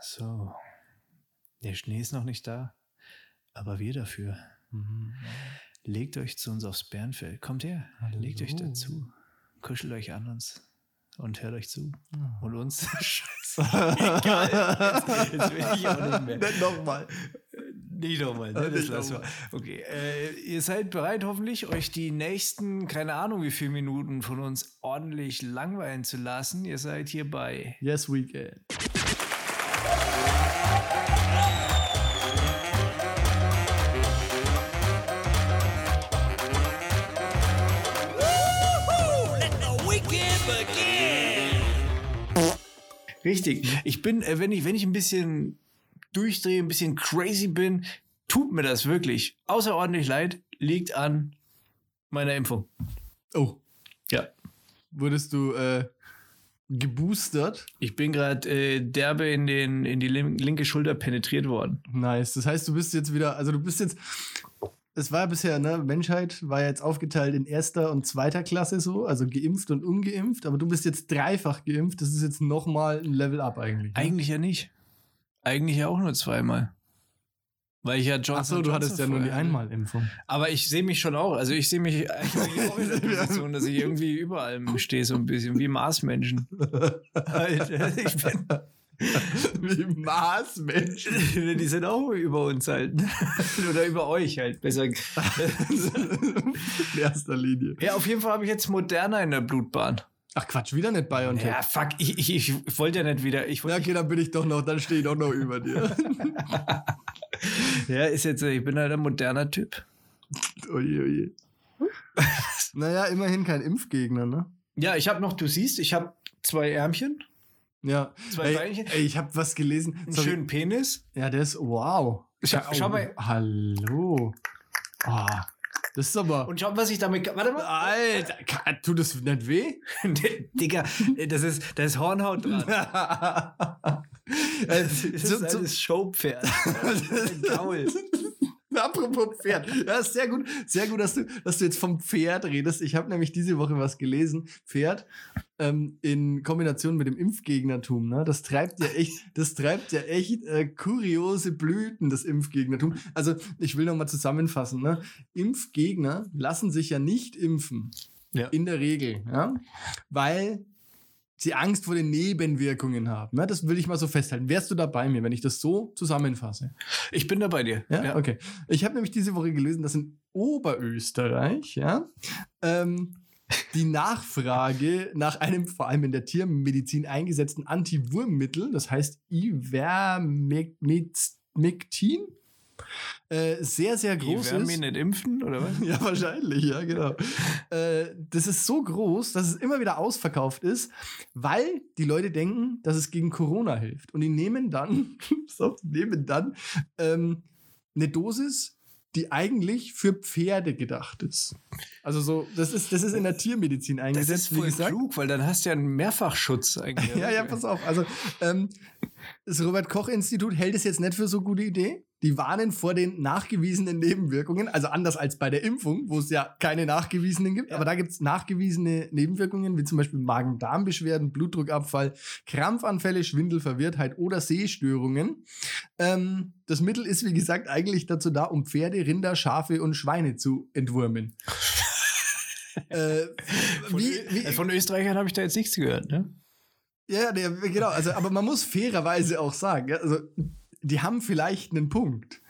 So. Der Schnee ist noch nicht da, aber wir dafür. Mhm. Legt euch zu uns aufs Bärenfeld. Kommt her, legt euch Hallo. dazu. Kuschelt euch an uns und hört euch zu. Ah. Und uns. Scheiße. Egal. Jetzt, jetzt will ich auch nicht mehr. Nochmal. Nicht nochmal, ne? Äh, das lassen wir. Okay, äh, ihr seid bereit hoffentlich, euch die nächsten, keine Ahnung wie viele Minuten von uns ordentlich langweilen zu lassen. Ihr seid hier bei Yes, weekend. Richtig. Ich bin, äh, wenn ich, wenn ich ein bisschen durchdrehe, ein bisschen crazy bin, tut mir das wirklich außerordentlich leid, liegt an meiner Impfung. Oh, Ja. wurdest du äh, geboostert? Ich bin gerade äh, derbe in, den, in die lin- linke Schulter penetriert worden. Nice. Das heißt, du bist jetzt wieder, also du bist jetzt. Es war ja bisher, ne, Menschheit war ja jetzt aufgeteilt in erster und zweiter Klasse so, also geimpft und ungeimpft, aber du bist jetzt dreifach geimpft. Das ist jetzt nochmal ein Level up eigentlich. Ne? Eigentlich ja nicht. Eigentlich ja auch nur zweimal. Weil ich ja Johnson Achso, du hattest ja Johnson nur die hatte. Einmalimpfung. Aber ich sehe mich schon auch. Also ich sehe mich eigentlich auch in der Position, dass ich irgendwie überall stehe, so ein bisschen wie Marsmenschen. Ich bin, Wie Marsmenschen. die sind auch über uns halt. Oder über euch halt, besser. in erster Linie. Ja, auf jeden Fall habe ich jetzt Moderna in der Blutbahn. Ach Quatsch, wieder nicht BioNTech. Ja, fuck, ich, ich, ich wollte ja nicht wieder. Ich Ja, okay, dann bin ich doch noch, dann stehe ich doch noch über dir. ja, ist jetzt, ich bin halt ein moderner Typ. oje, oje. naja, immerhin kein Impfgegner, ne? Ja, ich habe noch, du siehst, ich habe zwei Ärmchen, Ja. Zwei ey, Beinchen. ey, ich habe was gelesen. einen Sorry. schönen Penis. Ja, der ist, wow. Schau, schau oh, mal. Hallo. Ah, das ist aber. Und schau, was ich damit. Warte mal. Alter, ka- tut das nicht weh? Digga, das ist, da ist Hornhaut dran. Äh, Das ist zu- alles Showpferd. Gaul. Apropos Pferd. Ja, ist sehr gut, sehr gut, dass du, dass du jetzt vom Pferd redest. Ich habe nämlich diese Woche was gelesen. Pferd ähm, in Kombination mit dem Impfgegnertum. Ne? Das treibt ja echt, das treibt ja echt äh, kuriose Blüten, das Impfgegnertum. Also ich will noch mal zusammenfassen. Ne? Impfgegner lassen sich ja nicht impfen. Ja. In der Regel. Ja? Weil sie Angst vor den Nebenwirkungen haben. Ne? Das will ich mal so festhalten. Wärst du da bei mir, wenn ich das so zusammenfasse? Ich bin da bei dir. Ja, okay. Ich habe nämlich diese Woche gelesen, dass in Oberösterreich, ja, ähm, die Nachfrage nach einem vor allem in der Tiermedizin eingesetzten Antiwurmmittel, das heißt Ivermectin, äh, sehr, sehr Die groß werden ist. mich nicht impfen, oder was? Ja, wahrscheinlich, ja, genau. äh, das ist so groß, dass es immer wieder ausverkauft ist, weil die Leute denken, dass es gegen Corona hilft. Und die nehmen dann, so, die nehmen dann ähm, eine Dosis, die eigentlich für Pferde gedacht ist. Also so, das ist, das ist in der Tiermedizin Das eingesetzt, ist voll gesagt. klug, weil dann hast du ja einen Mehrfachschutz eigentlich. Ja, ja, pass auf. Also, ähm, das Robert-Koch-Institut hält es jetzt nicht für so gute Idee. Die warnen vor den nachgewiesenen Nebenwirkungen, also anders als bei der Impfung, wo es ja keine nachgewiesenen gibt. Ja. Aber da gibt es nachgewiesene Nebenwirkungen, wie zum Beispiel Magen-Darm-Beschwerden, Blutdruckabfall, Krampfanfälle, Schwindel, Verwirrtheit oder Sehstörungen. Ähm, das Mittel ist, wie gesagt, eigentlich dazu da, um Pferde, Rinder, Schafe und Schweine zu entwurmen. äh, Von, wie, wie, äh, von Österreichern habe ich da jetzt nichts gehört, ne? ja, der, genau. Also, aber man muss fairerweise auch sagen, ja, also, die haben vielleicht einen Punkt.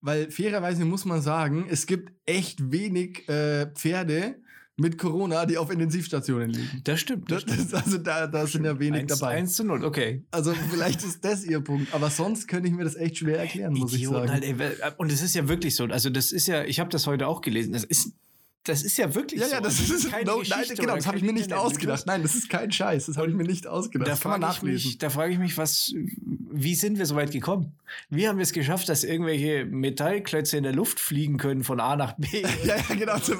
Weil fairerweise muss man sagen, es gibt echt wenig äh, Pferde mit Corona, die auf Intensivstationen liegen. Das stimmt. Das, das, also da, da sind ja wenig eins, dabei. Eins zu null, okay. Also vielleicht ist das ihr Punkt. Aber sonst könnte ich mir das echt schwer erklären, muss ich Idioten sagen. halt, ey, wer- und es ist ja wirklich so. Also, das ist ja, ich habe das heute auch gelesen. Das ist, das ist ja wirklich ja, so. ja, das Also, ist, keine no, nein, Geschichte genau, oder das habe ich mir nicht ausgedacht. Nein, das ist kein Scheiß, das habe ich mir nicht ausgedacht. Da Das kann man frage ich, nachlesen. mich, da frage ich mich, was, wie sind wir so weit gekommen? Wie haben wir es geschafft, dass irgendwelche Metallklötze in der Luft fliegen können von A nach B? Ja, ja, genau. so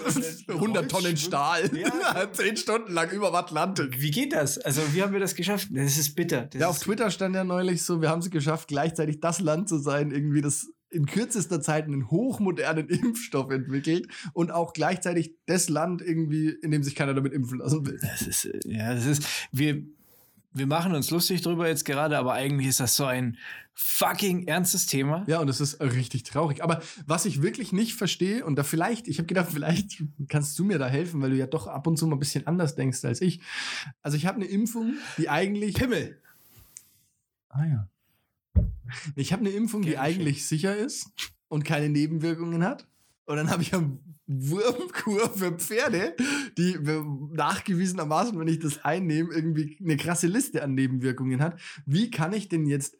100 Tonnen Stahl. Ja. Zehn Stunden lang über dem Atlantik. Wie geht das? Also, wie haben wir das geschafft? Das ist bitter. Das Ja, auf Twitter stand ja neulich so, wir haben es geschafft, gleichzeitig das Land zu sein, irgendwie das in kürzester Zeit einen hochmodernen Impfstoff entwickelt und auch gleichzeitig das Land irgendwie, in dem sich keiner damit impfen lassen will. das ist, äh, ja, das ist, wir, wir machen uns lustig drüber jetzt gerade, aber eigentlich ist das so ein fucking ernstes Thema. Ja, und es ist richtig traurig. Aber was ich wirklich nicht verstehe, und da vielleicht, ich habe gedacht, vielleicht kannst du mir da helfen, weil du ja doch ab und zu mal ein bisschen anders denkst als ich. Also ich habe eine Impfung, die eigentlich. Pimmel. Ah ja. Ich habe eine Impfung, die eigentlich sicher ist und keine Nebenwirkungen hat. Und dann habe ich eine Wurmkur für Pferde, die nachgewiesenermaßen, wenn ich das einnehme, irgendwie eine krasse Liste an Nebenwirkungen hat. Wie kann ich denn jetzt,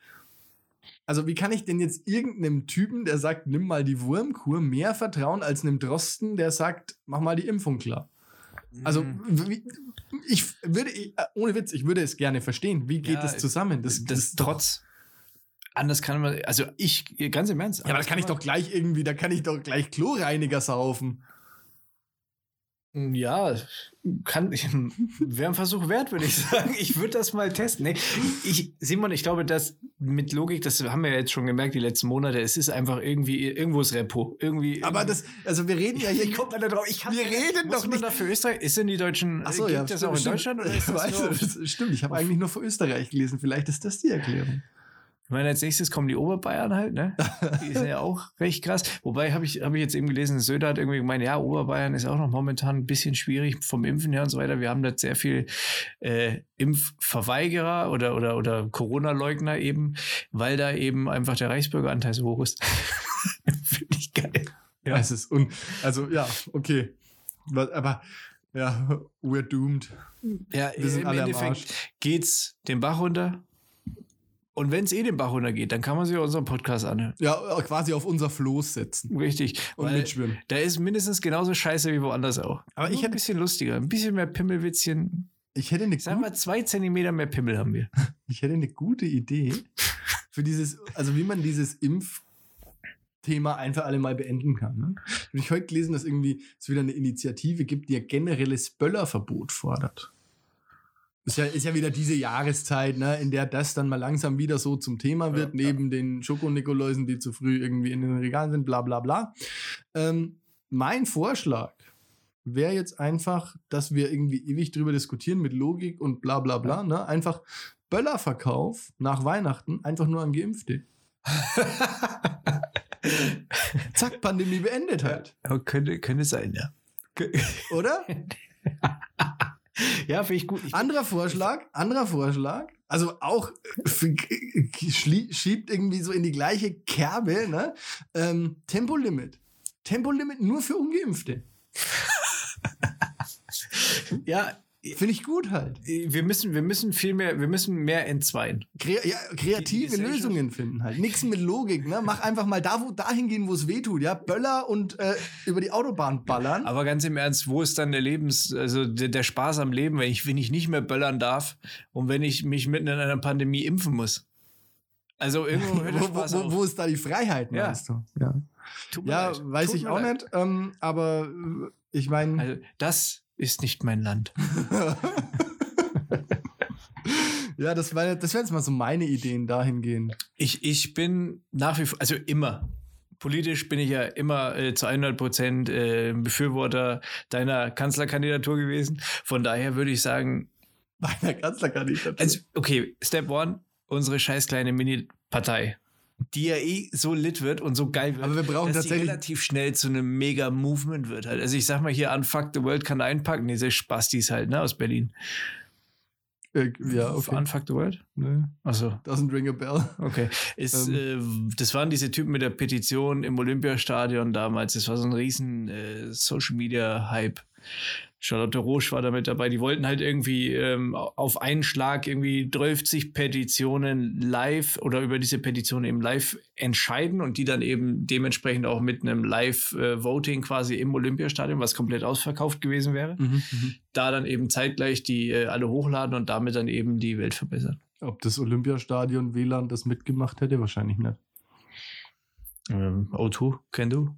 also wie kann ich denn jetzt irgendeinem Typen, der sagt, nimm mal die Wurmkur, mehr vertrauen als einem Drosten, der sagt, mach mal die Impfung klar? Also, Mhm. ich würde, äh, ohne Witz, ich würde es gerne verstehen. Wie geht Ja, das zusammen? Das, das, trotz. Anders kann man, also ich, ganz im Ernst. Ja, aber da kann ich doch gleich irgendwie, da kann ich doch gleich Chlorreiniger saufen. Ja, kann, wäre ein Versuch wert, würde ich sagen. Ich würde das mal testen. Nee, ich, Simon, ich glaube, dass mit Logik, das haben wir ja jetzt schon gemerkt, die letzten Monate, es ist einfach irgendwie, irgendwo ist Repo. Irgendwie. Aber irgendwie- das, also wir reden ja hier. Wie kommt man da drauf? Ich Wir reden doch nicht- für Österreich? Ist denn die Deutschen, Ach so, ja, das stimmt, auch in. Deutschland? Oder ist das das stimmt, ich habe eigentlich nur für Österreich gelesen. Vielleicht ist das die Erklärung. Ich meine, als nächstes kommen die Oberbayern halt, ne? Die sind ja auch recht krass. Wobei habe ich, hab ich jetzt eben gelesen, Söder hat irgendwie gemeint, ja, Oberbayern ist auch noch momentan ein bisschen schwierig vom Impfen her und so weiter. Wir haben da sehr viel äh, Impfverweigerer oder, oder, oder Corona-Leugner eben, weil da eben einfach der Reichsbürgeranteil so hoch ist. Finde ich geil. Ja, es ist un also ja, okay. Aber ja, we're doomed. Ja, Wir sind im alle am Endeffekt Arsch. geht's den Bach runter. Und wenn es eh den Bach runtergeht, dann kann man sich auch unseren Podcast anhören. Ja, quasi auf unser Floß setzen Richtig. und weil mitschwimmen. Da ist mindestens genauso scheiße wie woanders auch. Aber Nur ich ein hätte- bisschen lustiger, ein bisschen mehr Pimmelwitzchen. Ich hätte eine, Sagen gut, wir, zwei Zentimeter mehr Pimmel haben wir. ich hätte eine gute Idee für dieses, also wie man dieses Impfthema ein für alle Mal beenden kann. Ne? Habe ich heute gelesen, dass irgendwie es wieder eine Initiative gibt, die ein generelles Böllerverbot fordert. Ist ja, ist ja wieder diese Jahreszeit, ne, in der das dann mal langsam wieder so zum Thema wird, Ja, ja. neben den Schokonikoläusen, die zu früh irgendwie in den Regalen sind, bla bla bla. Ähm, mein Vorschlag wäre jetzt einfach, dass wir irgendwie ewig drüber diskutieren mit Logik und bla bla bla, ne? Einfach Böllerverkauf nach Weihnachten einfach nur an Geimpfte. Zack, Pandemie beendet halt. Ja, könnte, könnte sein, ja. Oder? Ja, finde ich gut. Ich, Anderer Vorschlag, anderer Vorschlag. Also auch schlie- schiebt irgendwie so in die gleiche Kerbe, ne? Ähm, Tempolimit. Tempolimit nur für Ungeimpfte. ja, Finde ich gut halt. wir müssen, wir müssen viel mehr, wir müssen mehr entzweien. Kre ja, kreative Lösungen finden halt. Nichts mit Logik, ne? Mach einfach mal da, wo, dahin gehen, wo es weh tut, ja? Böller und äh, über die Autobahn ballern. Aber ganz im Ernst, wo ist dann der Lebens, also der, der Spaß am Leben, wenn ich, wenn ich nicht mehr böllern darf und wenn ich mich mitten in einer Pandemie impfen muss? Also irgendwo hört der wo, Spaß wo, wo ist da die Freiheit, Ja. meinst du? Ja, ja leid. weiß Tut ich auch leid. nicht. Ähm, aber äh, ich meine. Also, das ist nicht mein Land. ja, das, war, das wären jetzt mal so meine Ideen dahingehend. Ich, ich bin nach wie vor, also immer. Politisch bin ich ja immer äh, zu 100 Prozent äh, Befürworter deiner Kanzlerkandidatur gewesen. Von daher würde ich sagen, Meiner Kanzlerkandidatur. also, okay, Step One, unsere scheiß kleine Mini-Partei, die ja eh so lit wird und so geil wird, Aber wir brauchen dass tatsächlich- relativ schnell zu einem Mega-Movement wird halt. Also ich sag mal hier, Unfuck the World kann einpacken, diese Spastis halt, ne, aus Berlin. äh, ja, okay. Unfuck the World? Nee, Achso. doesn't ring a bell. Okay. Ist, äh, das waren diese Typen mit der Petition im Olympiastadion damals. Das war so ein riesen äh, Social Media Hype. Charlotte Roche war da mit dabei. Die wollten halt irgendwie ähm, auf einen Schlag irgendwie 30 Petitionen live oder über diese Petition eben live entscheiden und die dann eben dementsprechend auch mit einem Live-Voting quasi im Olympiastadion, was komplett ausverkauft gewesen wäre, Mhm, mhm. da dann eben zeitgleich die äh, alle hochladen und damit dann eben die Welt verbessern. Ob das Olympiastadion WLAN das mitgemacht hätte, wahrscheinlich nicht. Ähm, O2, kenn du?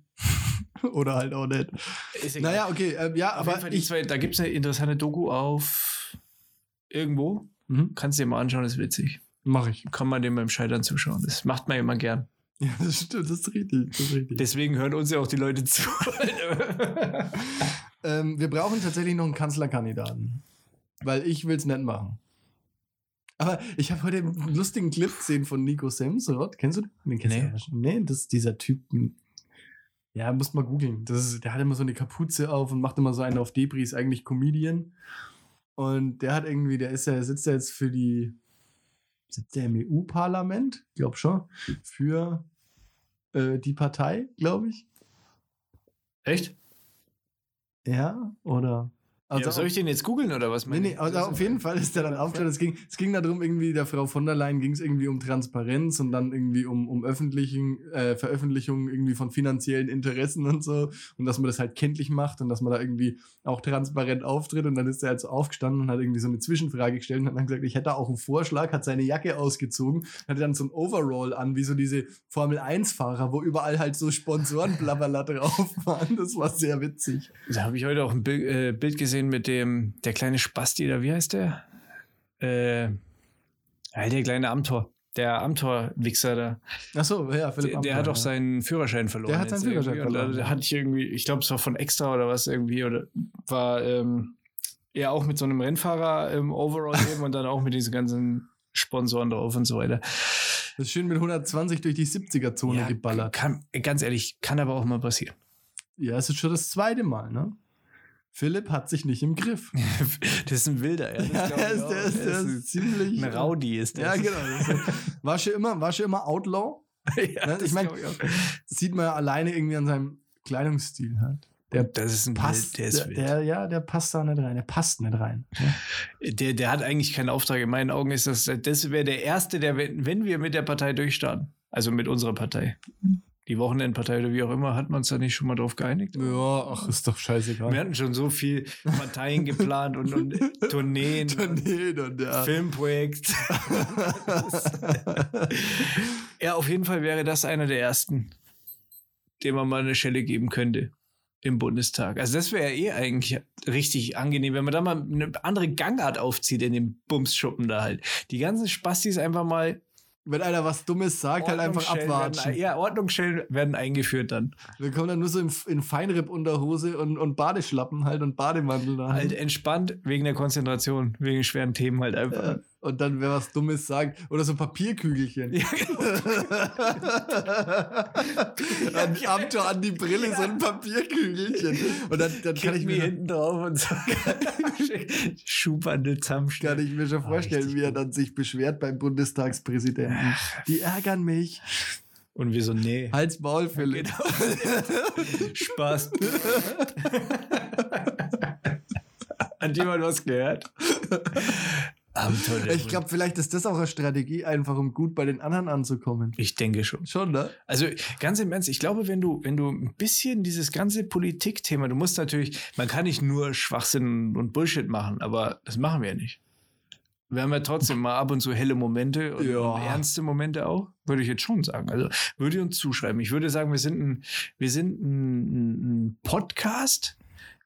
Oder halt auch nicht. Ist egal. Naja, okay, äh, ja, Auf aber ich. zwei, da gibt es eine interessante Doku auf irgendwo. Mhm, Kannst du dir mal anschauen, ist witzig. mach ich. Kann man dem beim Scheitern zuschauen. Das macht man immer gern. Ja, das stimmt, das ist richtig. Das ist richtig. Deswegen hören uns ja auch die Leute zu. Ähm, wir brauchen tatsächlich noch einen Kanzlerkandidaten. Weil ich will es nicht machen. Aber ich habe heute einen lustigen Clip gesehen von Nico Semsrott. Kennst du den? Kennst Nee. Du nee, das ist dieser Typ. Ja, musst mal googeln. Der hat immer so eine Kapuze auf und macht immer so einen auf Debris, eigentlich Comedian. Und der hat irgendwie, der ist ja, sitzt ja jetzt für die, sitzt der im EU-Parlament? Glaub schon. Für äh, die Partei, glaube ich. Echt? Ja, oder? Also ja, soll ich den jetzt googeln oder was? Nee, nee, also auf jeden Fall ist der dann aufgestanden. Es ging, es ging darum, irgendwie der Frau von der Leyen ging es irgendwie um Transparenz und dann irgendwie um, um öffentlichen, äh, Veröffentlichung irgendwie von finanziellen Interessen und so. Und dass man das halt kenntlich macht und dass man da irgendwie auch transparent auftritt. Und dann ist er halt so aufgestanden und hat irgendwie so eine Zwischenfrage gestellt und hat dann gesagt, ich hätte auch einen Vorschlag, hat seine Jacke ausgezogen, hatte dann so ein Overall an, wie so diese Formel-1-Fahrer, wo überall halt so Sponsorenblabberla drauf waren. Das war sehr witzig. Da habe ich heute auch ein Bild, äh, Bild gesehen mit dem, der kleine Spasti, oder wie heißt der? Äh, ja, der kleine Amtor. Der Amtor-Wichser da. Achso, ja, Philipp Der, der Amthor, hat doch ja. seinen Führerschein verloren. Der hat seinen Führerschein irgendwie. verloren, da ja. hatte ich irgendwie, ich glaube, es war von Extra oder was irgendwie, oder war ähm, er auch mit so einem Rennfahrer im Overall eben und dann auch mit diesen ganzen Sponsoren drauf und so weiter. Das ist schön mit 120 durch die 70er-Zone geballert. Kann, ganz ehrlich, kann aber auch mal passieren. Ja, es ist schon das zweite Mal, ne? Philipp hat sich nicht im Griff. das ist ein Wilder, ja. Ja, Das der ist, auch. der ist, der Das ist ziemlich. ein Rowdy ist der. Ja, genau. War schon immer, war schon immer Outlaw. ja, Ne? das Ich mein- glaub auch. Sieht man ja alleine irgendwie an seinem Kleidungsstil halt. Der das ist ein passt, Wild, der ist der, der, ja, der passt da nicht rein. Der passt nicht rein. Ne? Der, der hat eigentlich keinen Auftrag. In meinen Augen ist das, das wäre der Erste, der, wenn wir mit der Partei durchstarten, also mit unserer Partei, die Wochenendpartei oder wie auch immer, hat man uns da nicht schon mal drauf geeinigt? Ja, ach, ist doch Wir scheißegal. hatten schon so viel Parteien geplant und, und Tourneen, und Tourneen und ja. Filmprojekt. ja, auf jeden Fall wäre das einer der ersten, dem man mal eine Stelle geben könnte im Bundestag. Also das wäre eh eigentlich richtig angenehm, wenn man da mal eine andere Gangart aufzieht in dem Bumsschuppen da halt. Die ganzen Spastis einfach mal Wenn einer was Dummes sagt, halt einfach abwatschen. Werden, ja, Ordnungsstellen werden eingeführt dann. Wir kommen dann nur so in, in Feinripp-Unterhose und, und Badeschlappen halt und Bademantel da. Halt entspannt wegen der Konzentration, wegen schweren Themen halt einfach. Ja. Und dann wer was Dummes sagt. Oder so Papierkügelchen. Ja, an, Amtor an die Brille so ein Papierkügelchen. Und dann, dann kann, ich mir hinten drauf und so. Schuhbandel zusammenstellen. kann ich mir schon vorstellen, richtig wie er dann sich beschwert beim Bundestagspräsidenten. Die ärgern mich. Und wir so, nee. Hals Maul, Philipp. Genau. Spaß. Hat jemand was gehört? Abenteuer Ich glaube, vielleicht ist das auch eine Strategie, einfach um gut bei den anderen anzukommen. Ich denke schon. Schon, ne? Also ganz im Ernst, ich glaube, wenn du, wenn du ein bisschen dieses ganze Politikthema, du musst natürlich, man kann nicht nur Schwachsinn und Bullshit machen, aber das machen wir ja nicht. Wir haben ja trotzdem mal ab und zu helle Momente und, Ja. und ernste Momente auch, würde ich jetzt schon sagen. Also würde ich uns zuschreiben. Ich würde sagen, wir sind ein, wir sind ein, ein Podcast,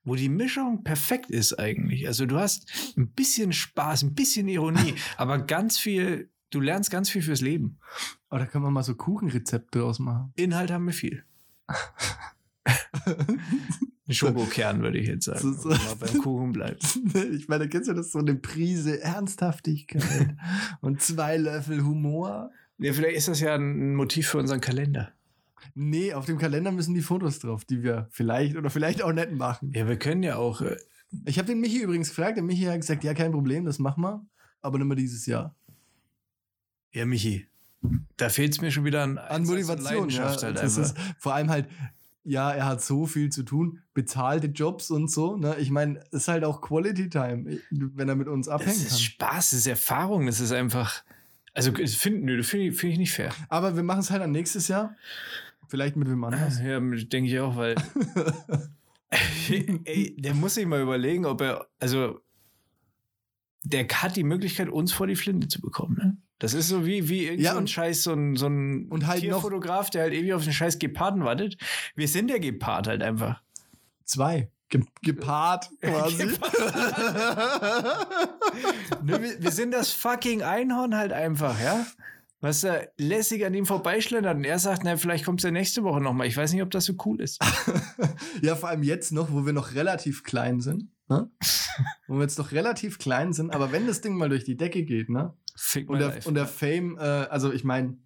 wo die Mischung perfekt ist eigentlich. Also du hast ein bisschen Spaß, ein bisschen Ironie, aber ganz viel, du lernst ganz viel fürs Leben. Aber da können wir mal so Kuchenrezepte draus machen. Inhalt haben wir viel. Ein Schokokern, würde ich jetzt sagen. So- so. wenn man beim Kuchen bleibt. Ich meine, kennst du das so eine Prise Ernsthaftigkeit und zwei Löffel Humor? Ja, vielleicht ist das ja ein Motiv für unseren Kalender. Nee, auf dem Kalender müssen die Fotos drauf, die wir vielleicht oder vielleicht auch nicht machen. Ja, wir können ja auch. äh, Ich habe den Michi übrigens gefragt, der Michi hat gesagt, ja, kein Problem, das machen wir, aber nicht mehr dieses Jahr. Ja, Michi, da fehlt es mir schon wieder an, An Motivation, ja. Halt das ist vor allem halt, ja, er hat so viel zu tun, bezahlte Jobs und so. Ne? Ich meine, es ist halt auch Quality Time, wenn er mit uns Das abhängen ist kann. Spaß, das ist Erfahrung, das ist einfach. Also, das finde ich, find ich nicht fair. Aber wir machen es halt dann nächstes Jahr. Vielleicht mit wem anders. Ja, denke ich auch, weil. Ey, der muss sich mal überlegen, ob er. Also, der hat die Möglichkeit, uns vor die Flinte zu bekommen. Ne? Das ist so wie, wie irgend Ja, so ein Scheiß, so ein, so ein und halt Tierfotograf, der halt ewig auf den Scheiß Geparden wartet. Wir sind der Gepard halt einfach. Zwei. Ge gepaart quasi. Ne, wir, wir sind das fucking Einhorn halt einfach, ja? Was da lässig an ihm vorbeischlendert und er sagt, na, vielleicht kommt er nächste Woche nochmal. Ich weiß nicht, ob das so cool ist. ja, vor allem jetzt noch, wo wir noch relativ klein sind. Ne? wo wir jetzt noch relativ klein sind. Aber wenn das Ding mal durch die Decke geht, ne? Fick Und der, life. und der Fame, äh, also ich meine,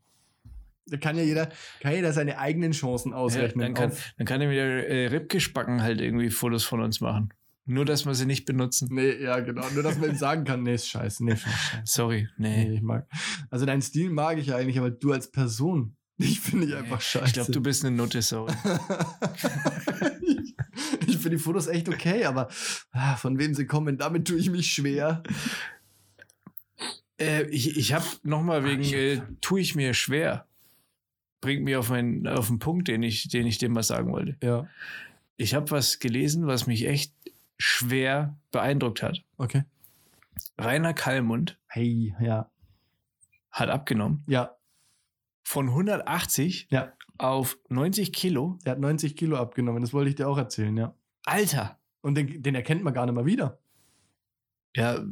da kann ja jeder, kann jeder seine eigenen Chancen ja, ausrechnen. dann, kann, auf- dann kann er wieder äh, Ripgespacken halt irgendwie Fotos von uns machen. Nur, dass wir sie nicht benutzen. nee, ja, genau. Nur, dass man ihm sagen kann, nee, ist scheiße, nee, ich scheiße. Sorry, nee. Nee, ich mag. Also deinen Stil mag ich ja eigentlich, aber du als Person, dich finde ich einfach scheiße. Ich glaube, du bist eine Nutte, sorry. ich ich finde die Fotos echt okay, aber ah, von wem sie kommen, damit tue ich mich schwer. Äh, ich ich habe nochmal wegen, äh, tue ich mir schwer. Bringt mich auf, meinen, auf den Punkt, den ich, den ich dir mal sagen wollte. Ja. Ich habe was gelesen, was mich echt schwer beeindruckt hat. Okay. Rainer Kallmund Hey, ja. hat abgenommen Ja, von 180 ja. auf 90 Kilo. Er hat 90 Kilo abgenommen, das wollte ich dir auch erzählen, ja. Alter! Und den, den erkennt man gar nicht mal wieder. Ja,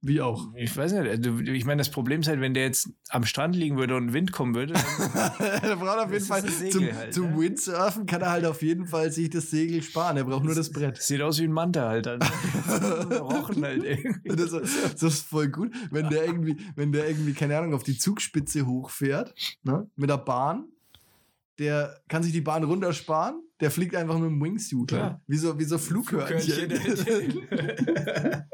Wie auch. ich weiß nicht. Also, ich meine, das Problem ist halt, wenn der jetzt am Strand liegen würde und Wind kommen würde, dann er braucht auf jeden Fall zum, halt, zum ne? Windsurfen kann er halt auf jeden Fall sich das Segel sparen. Er braucht nur das Brett. sieht aus wie ein Manta halt. Dann. Rochen halt irgendwie. Das, das ist voll gut, wenn der irgendwie, wenn der irgendwie, keine Ahnung, auf die Zugspitze hochfährt, ne, mit der Bahn, der kann sich die Bahn runtersparen, der fliegt einfach mit dem Wingsuit. Ja. Wie so, wie so Flughörnchen.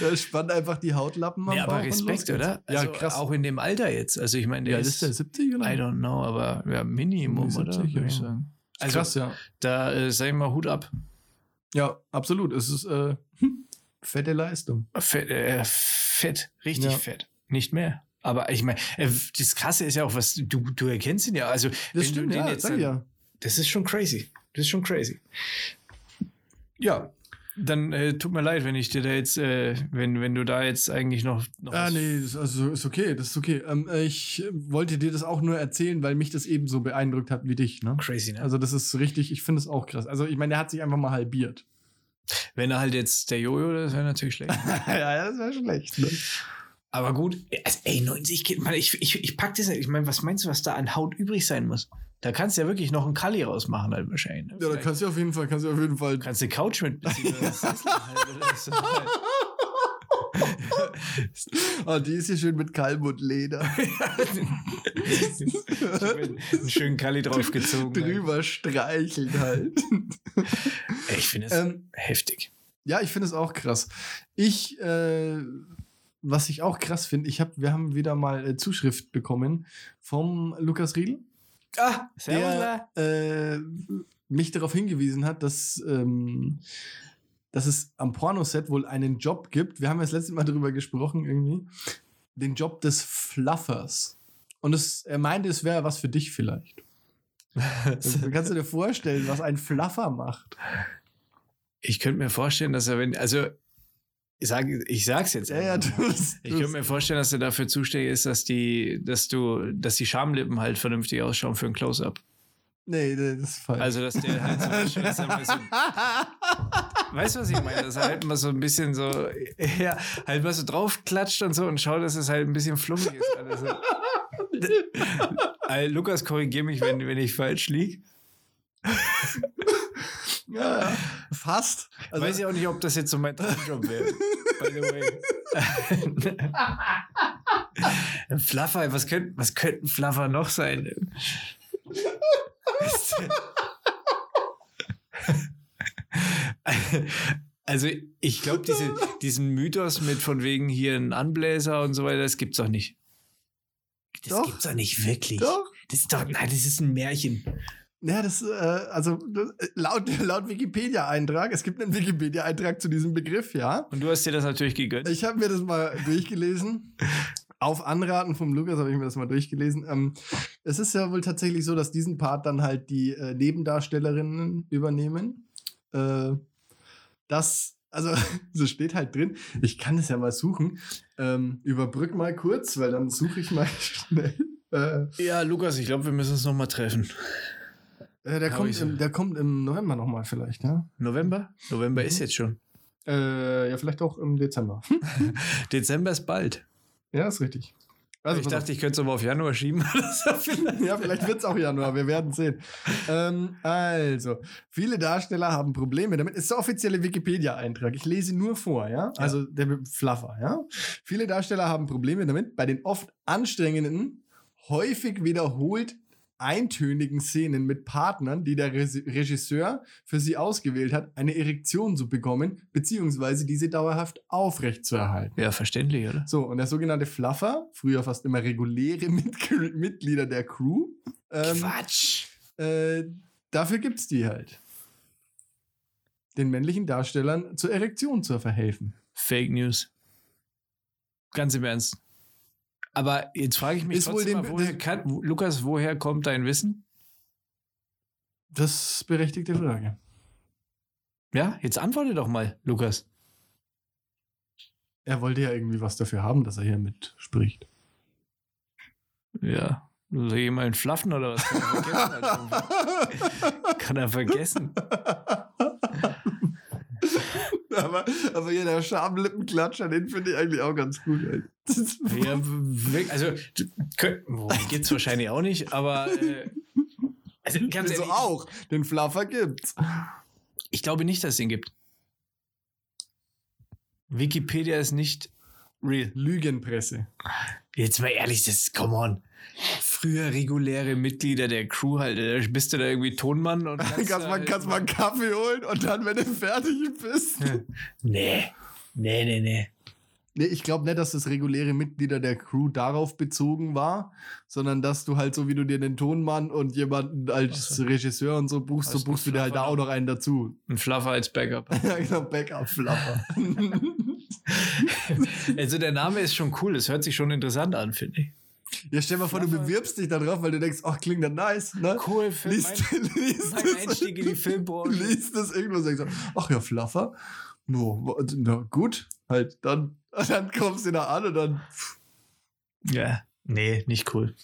der spannt einfach die Hautlappen am Ja, aber Respekt, oder? Ja, Also krass. Auch in dem Alter jetzt. Also ich meine, der ja, ist, ist der 70 oder? I don't know, aber ja, Minimum, oder? 70, Würde ich ja. sagen. Also Krass, ja. da äh, sag ich mal Hut ab. Ja, absolut. Es ist äh, fette Leistung. Fett, äh, fett richtig Ja. fett. Nicht mehr. Aber ich meine, äh, das Krasse ist ja auch, was du, du erkennst ihn ja. Also, Das stimmt, ja, jetzt dann, ja. Das ist schon crazy. Das ist schon crazy. Ja, dann äh, tut mir leid, wenn ich dir da jetzt, äh, wenn, wenn du da jetzt eigentlich noch. noch Ah, nee, das, also ist okay, das ist okay. Ähm, ich wollte dir das auch nur erzählen, weil mich das eben so beeindruckt hat wie dich. Ne? Crazy, ne? Also das ist richtig, ich finde es auch krass. Also ich meine, der hat sich einfach mal halbiert. wenn er halt jetzt der Jojo, das wäre natürlich schlecht. ja, das wäre schlecht. Ne? Aber gut, also, ey, 90 Kilo, Mann, ich, ich, ich pack das nicht. Ich meine, was meinst du, was da an Haut übrig sein muss? Da kannst du ja wirklich noch einen Kali rausmachen, halt wahrscheinlich. Ne? Ja, da kannst du auf jeden Fall, kannst du auf jeden Fall. kannst du Couch mitbeziehen. halt. Ah, die ist hier schön mit Kalmund-Leder einen schönen Kali draufgezogen. halt. drüber streicheln halt. Ey, ich finde es ähm, heftig. ja, ich finde es auch krass. Ich, äh, was ich auch krass finde, ich hab, wir haben wieder mal äh, Zuschrift bekommen vom Lukas Riedl. Ah, der äh, mich darauf hingewiesen hat, dass, ähm, dass es am Pornoset wohl einen Job gibt. Wir haben ja das letzte Mal darüber gesprochen, irgendwie. Den Job des Fluffers. Und es, er meinte, es wäre was für dich vielleicht. Kannst du dir vorstellen, was ein Fluffer macht? Ich könnte mir vorstellen, dass er, wenn, also, ich, sag, ich sag's jetzt. Ja, ja, mal. Ich könnte mir vorstellen, dass er dafür zuständig ist, dass die, dass du, dass die Schamlippen halt vernünftig ausschauen für ein Close-Up. nee, nee, das ist falsch. Also, dass der halt zum Beispiel jetzt einmal so, weißt du, was ich meine? Dass er halt mal so ein bisschen so, ja, halt mal so draufklatscht und so und schaut, dass es halt ein bisschen fluffig ist. Also, Ey, Lukas, korrigier mich, wenn, wenn ich falsch liege. ja, ja, fast. Also, Weiß ich auch nicht, ob das jetzt so mein Traumjob wäre. By the way. Ein Fluffer, was könnte was könnte ein Fluffer noch sein? Also, ich glaube, diese, diesen Mythos mit von wegen hier ein Anbläser und so weiter, das gibt's doch nicht. Das Doch. gibt's doch nicht wirklich. Doch. Das ist doch, nein, das ist ein Märchen. Ja, das, äh, also das, äh, laut, laut Wikipedia-Eintrag, es gibt einen Wikipedia-Eintrag zu diesem Begriff, ja. Und du hast dir das natürlich gegönnt. Ich habe mir das mal durchgelesen. Auf Anraten vom Lukas habe ich mir das mal durchgelesen. Ähm, es ist ja wohl tatsächlich so, dass diesen Part dann halt die äh, Nebendarstellerinnen übernehmen. Äh, das, also, so steht halt drin. Ich kann es ja mal suchen. Ähm, überbrück mal kurz, weil dann suche ich mal schnell. Äh, Ja, Lukas, ich glaube, wir müssen uns nochmal treffen. Äh, der, kommt im, der kommt im November nochmal vielleicht, ja? November? November Mhm. ist jetzt schon. Äh, ja, vielleicht auch im Dezember. Dezember ist bald. Ja, ist richtig. Also, ich dachte, ich könnte es aber auf Januar schieben. ja, vielleicht wird es auch Januar, wir werden sehen. Ähm, also, viele Darsteller haben Probleme damit. Ist der offizielle Wikipedia-Eintrag. Ich lese nur vor, ja? Also der mit Fluffer, ja? Viele Darsteller haben Probleme damit, bei den oft anstrengenden, häufig wiederholt eintönigen Szenen mit Partnern, die der Re- Regisseur für sie ausgewählt hat, eine Erektion zu bekommen, beziehungsweise diese dauerhaft aufrechtzuerhalten. ja, verständlich, oder? So, und der sogenannte Fluffer, früher fast immer reguläre Mit Mitglieder der Crew, ähm, Quatsch! äh, dafür gibt's die halt. Den männlichen Darstellern zur Erektion zu verhelfen. Fake News. Ganz im Ernst. Aber jetzt frage ich mich Ist wohl den- mal, woher kann, Lukas, woher kommt dein Wissen? Das ist berechtigte Frage. Ja, jetzt antworte doch mal, Lukas. Er wollte ja irgendwie was dafür haben, dass er hier mitspricht. Ja. Soll ich mal einen Flaffen oder was? Kann er vergessen? Alter? Kann er vergessen. aber, aber hier der Schamlippenklatscher, den finde ich eigentlich auch ganz gut. Ja, also, oh, gibt's wahrscheinlich auch nicht, aber äh, also ganz so ehrlich, auch. Den Fluffer gibt's. ich glaube nicht, dass es den gibt. Wikipedia ist nicht real. Lügenpresse. Jetzt mal ehrlich, das ist, come on. Früher reguläre Mitglieder der Crew halt, äh, bist du da irgendwie Tonmann und Kannst, da mal, halt- kannst mal einen Kaffee holen und dann, wenn du fertig bist. Nee. Nee, nee, nee. Nee, ich glaube nicht, dass das reguläre Mitglieder der Crew darauf bezogen war, sondern dass du halt so, wie du dir den Tonmann und jemanden als so. Regisseur und so buchst, so Als buchst du dir halt da auch noch einen dazu. Ein Fluffer als Backup. ja, genau, Backup-Flapper. Also der Name ist schon cool, es hört sich schon interessant an, finde ich. Ja, stell mal vor, du bewirbst dich da drauf, weil du denkst, ach, klingt das nice, ne? Cool für Liest, liest, mein das, Einstieg in die Filmbranche. liest das irgendwo und so, ach ja, Fluffer. No, na gut, halt, dann, dann kommst du da an und dann. Ja, nee, nicht cool.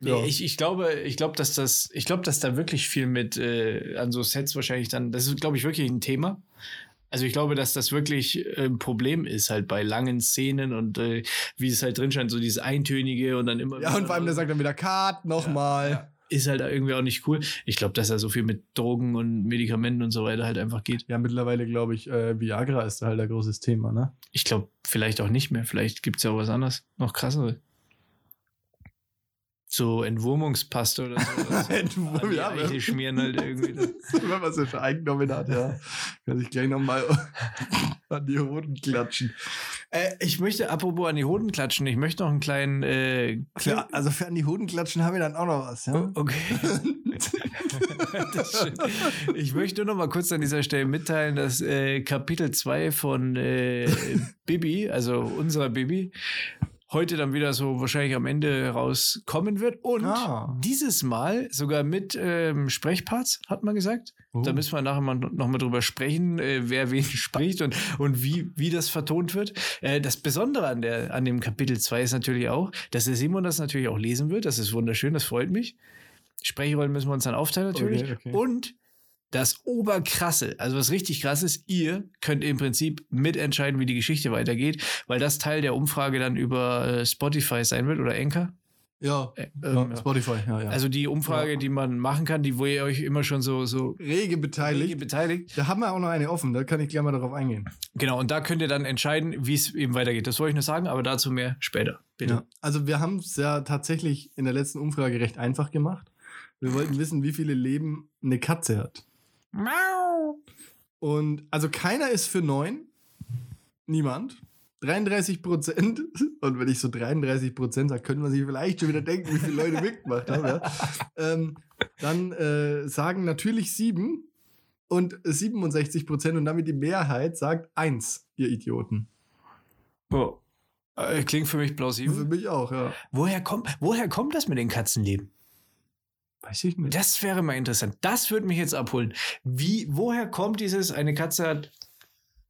Nee, Ja. ich, ich glaube, ich glaube, dass das, ich glaube, dass da wirklich viel mit äh, an so Sets wahrscheinlich dann, das ist, glaube ich, wirklich ein Thema. Also ich glaube, dass das wirklich ein Problem ist, halt bei langen Szenen und äh, wie es halt drin scheint, so dieses Eintönige und dann immer. Ja, und vor allem, der sagt dann wieder Cut, nochmal. Ja. ist halt irgendwie auch nicht cool. Ich glaube, dass da so viel mit Drogen und Medikamenten und so weiter halt einfach geht. Ja, mittlerweile glaube ich, äh, Viagra ist da halt ein großes Thema, ne? Ich glaube, vielleicht auch nicht mehr. Vielleicht gibt es ja auch was anderes, noch krasseres. So Entwurmungspaste oder so. so. Entwurm- die ja, Eichel schmieren halt irgendwie. Wenn man ja schon eingenommen hat, ja. Kann sich gleich nochmal an die Hoden klatschen. Äh, ich möchte, apropos an die Hoden klatschen, ich möchte noch einen kleinen. Äh, Klar, also für an die Hoden klatschen haben wir dann auch noch was, ja? Okay. Ich möchte nur noch mal kurz an dieser Stelle mitteilen, dass äh, Kapitel 2 von äh, Bibi, also unserer Bibi, heute dann wieder so wahrscheinlich am Ende rauskommen wird. Und Ah. dieses Mal sogar mit ähm, Sprechparts, hat man gesagt. Oh. Da müssen wir nachher mal noch mal drüber sprechen, äh, wer wen spricht und, und wie, wie das vertont wird. Äh, das Besondere an, der, an dem Kapitel 2 ist natürlich auch, dass der Simon das natürlich auch lesen wird. Das ist wunderschön, das freut mich. Sprechrollen müssen wir uns dann aufteilen natürlich. Okay, okay. Und das Oberkrasse, also was richtig krass ist, ihr könnt im Prinzip mitentscheiden, wie die Geschichte weitergeht, weil das Teil der Umfrage dann über äh, Spotify sein wird oder Anchor. Ja, Äh, ja, ähm, Spotify, ja, ja. Also die Umfrage, Ja. die man machen kann, die wo ihr euch immer schon so, so rege beteiligt. rege beteiligt. Da haben wir auch noch eine offen, da kann ich gleich mal darauf eingehen. Genau, und da könnt ihr dann entscheiden, wie es eben weitergeht. Das wollte ich nur sagen, aber dazu mehr später. Bitte. Ja. Also wir haben es ja tatsächlich in der letzten Umfrage recht einfach gemacht. Wir wollten wissen, wie viele Leben eine Katze hat. Und also keiner ist für neun. Niemand. 33 Prozent. Und wenn ich so 33 Prozent sage, könnte man sich vielleicht schon wieder denken, wie viele Leute mitgemacht haben. Ja. Ähm, dann äh, sagen natürlich sieben und 67 Prozent und damit die Mehrheit sagt eins, ihr Idioten. Oh. Klingt für mich Für plausibel. mich auch, ja. Woher kommt, woher kommt das mit den Katzenleben? Weiß ich nicht. Das wäre mal interessant. Das würde mich jetzt abholen. Wie, woher kommt dieses, eine Katze hat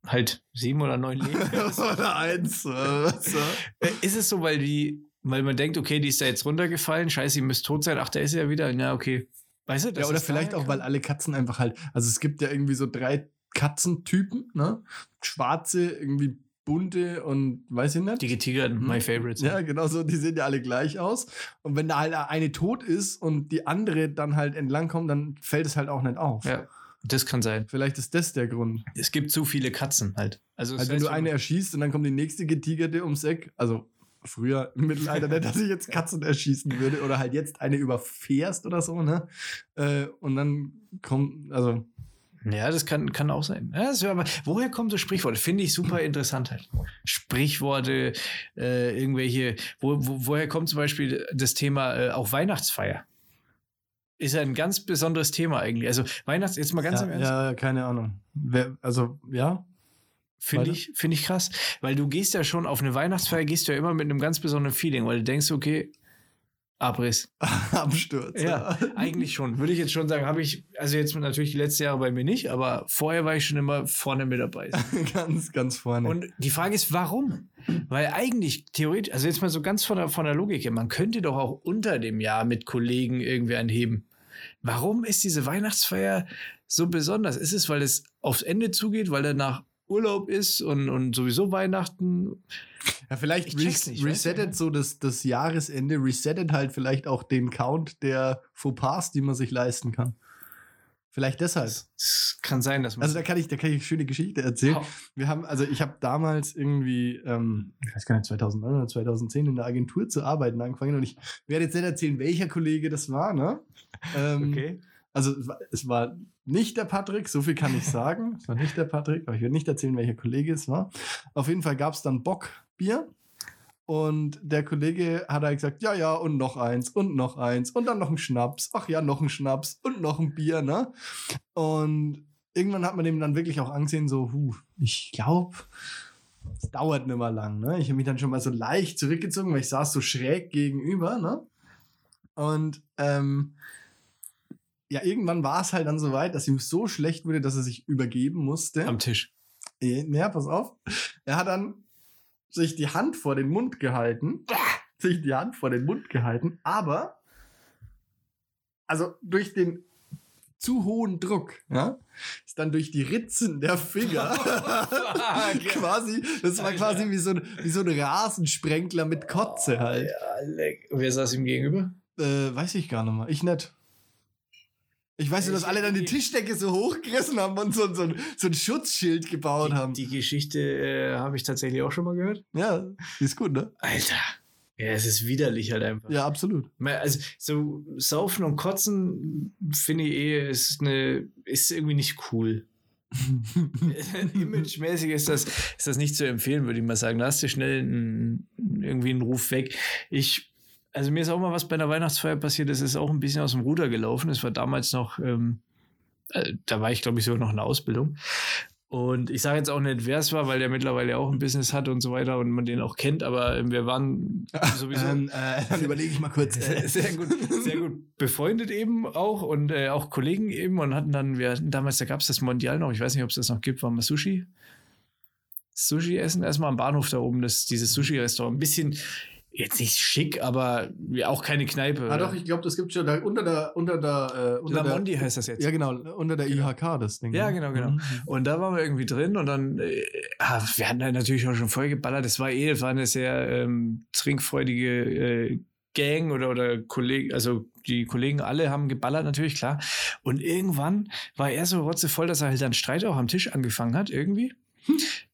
halt sieben oder neun Leben? Oder eins. äh, ja? Ist es so, weil die, weil man denkt, okay, die ist da jetzt runtergefallen, scheiße, die müsste tot sein, ach, da ist sie ja wieder. Na, okay. Weißt du, Ja, dass oder vielleicht auch, weil alle Katzen einfach halt, also es gibt ja irgendwie so drei Katzentypen, ne? Schwarze, irgendwie bunte und weiß ich nicht. Die getigert, my favorites. Ja, genau so, die sehen ja alle gleich aus. Und wenn da halt eine tot ist und die andere dann halt entlangkommt, dann fällt es halt auch nicht auf. ja. Das kann sein. Vielleicht ist das der Grund. Es gibt zu viele Katzen halt. Also, Also wenn du eine erschießt und dann kommt die nächste getigerte ums Eck, also früher im Mittelalter nicht, dass ich jetzt Katzen erschießen würde oder halt jetzt eine überfährst oder so, ne? Äh, und dann kommt, also Ja, das kann, kann auch sein. Ja, wär aber, woher kommen so Sprichworte? Finde ich super interessant halt. Sprichworte, äh, irgendwelche, wo, wo, woher kommt zum Beispiel das Thema äh, auch Weihnachtsfeier? Ist ja ein ganz besonderes Thema eigentlich. Also Weihnachts, jetzt mal ganz ja, im Ernst, ja, keine Ahnung. Wer, also, ja. finde ich, finde ich krass. Weil du gehst ja schon auf eine Weihnachtsfeier, gehst du ja immer mit einem ganz besonderen Feeling, weil du denkst, okay, Abriss. Absturz. Ja, eigentlich schon. Würde ich jetzt schon sagen, habe ich, also jetzt natürlich die letzten Jahre bei mir nicht, aber vorher war ich schon immer vorne mit dabei. ganz, ganz vorne. Und die Frage ist, warum? Weil eigentlich theoretisch, also jetzt mal so ganz von der, von der Logik her, man könnte doch auch unter dem Jahr mit Kollegen irgendwie anheben. Warum ist diese Weihnachtsfeier so besonders? Ist es, weil es aufs Ende zugeht, weil danach Urlaub ist und, und sowieso Weihnachten? ja, vielleicht res nicht, resettet so das, das Jahresende, resettet halt vielleicht auch den Count der Fauxpas, die man sich leisten kann. Vielleicht deshalb. Das kann sein, dass man. Also da kann ich, da kann ich eine schöne Geschichte erzählen. Hau. Wir haben, also ich habe damals irgendwie, ähm, ich weiß gar nicht, 2009 oder 2010 in der Agentur zu arbeiten angefangen und ich werde jetzt nicht erzählen, welcher Kollege das war, ne? Ähm, okay. Also es war, nicht der Patrick, so viel kann ich sagen. es war nicht der Patrick, aber ich werde nicht erzählen, welcher Kollege es war. Auf jeden Fall gab es dann Bockbier. Und der Kollege hat halt gesagt, ja, ja, und noch eins und noch eins und dann noch ein Schnaps. Ach ja, noch ein Schnaps und noch ein Bier, ne? Und irgendwann hat man dem dann wirklich auch angesehen, so, huh, ich glaube, es dauert nicht mehr lang, ne? Ich habe mich dann schon mal so leicht zurückgezogen, weil ich saß so schräg gegenüber, ne? Und ähm, ja, irgendwann war es halt dann so weit, dass ihm so schlecht wurde, dass er sich übergeben musste. Am Tisch. Äh, Ja, pass auf. Er hat dann sich die Hand vor den Mund gehalten. sich die Hand vor den Mund gehalten, aber also durch den zu hohen Druck, ja, ist dann durch die Ritzen der Finger quasi, das war quasi wie so, ein, wie so ein Rasensprenkler mit Kotze halt. Ja, leck. Wer saß ihm gegenüber? Äh, weiß ich gar nicht mehr. Ich nicht. Ich weiß nur, dass alle dann die Tischdecke so hochgerissen haben und so, so, ein- so ein Schutzschild gebaut haben. Die, die Geschichte äh, habe ich tatsächlich auch schon mal gehört. Ja, die ist gut, ne? Alter. Ja, es ist widerlich halt einfach. Ja, absolut. Also so saufen und kotzen finde ich eh ist eine ist irgendwie nicht cool. Imagemäßig ist das ist das nicht zu empfehlen, würde ich mal sagen. Da hast du schnell einen, irgendwie einen Ruf weg. Ich also mir ist auch mal was bei einer Weihnachtsfeier passiert. Das ist auch ein bisschen aus dem Ruder gelaufen. Es war damals noch ähm, äh, da war ich glaube ich sogar noch in der Ausbildung. Und ich sage jetzt auch nicht, wer es war, weil der mittlerweile auch ein Business hat und so weiter und man den auch kennt, aber ähm, wir waren sowieso. Ähm, äh, dann überlege ich mal kurz. Sehr, Äh, sehr gut, sehr gut befreundet eben auch und äh, auch Kollegen eben und hatten dann, wir hatten damals, da gab es das Mondial noch, ich weiß nicht, ob es das noch gibt, waren wir Sushi. Sushi essen, erstmal am Bahnhof da oben, das, dieses Sushi-Restaurant. Ein bisschen, jetzt nicht schick, aber ja, auch keine Kneipe. ah, doch, ich glaube, das gibt schon da unter der, unter der, äh, unter La der, Mondi heißt das jetzt. Ja, genau, unter der Genau. IHK, das Ding. Ja, ne? genau, genau. Mhm. Und da waren wir irgendwie drin und dann, äh, ah, wir hatten da natürlich auch schon voll geballert. Das war eh, das war eine sehr ähm, trinkfreudige äh, Gang oder, oder Kollegen, also die Kollegen alle haben geballert natürlich, klar. Und irgendwann war er so rotzevoll, dass er halt dann Streit auch am Tisch angefangen hat, irgendwie.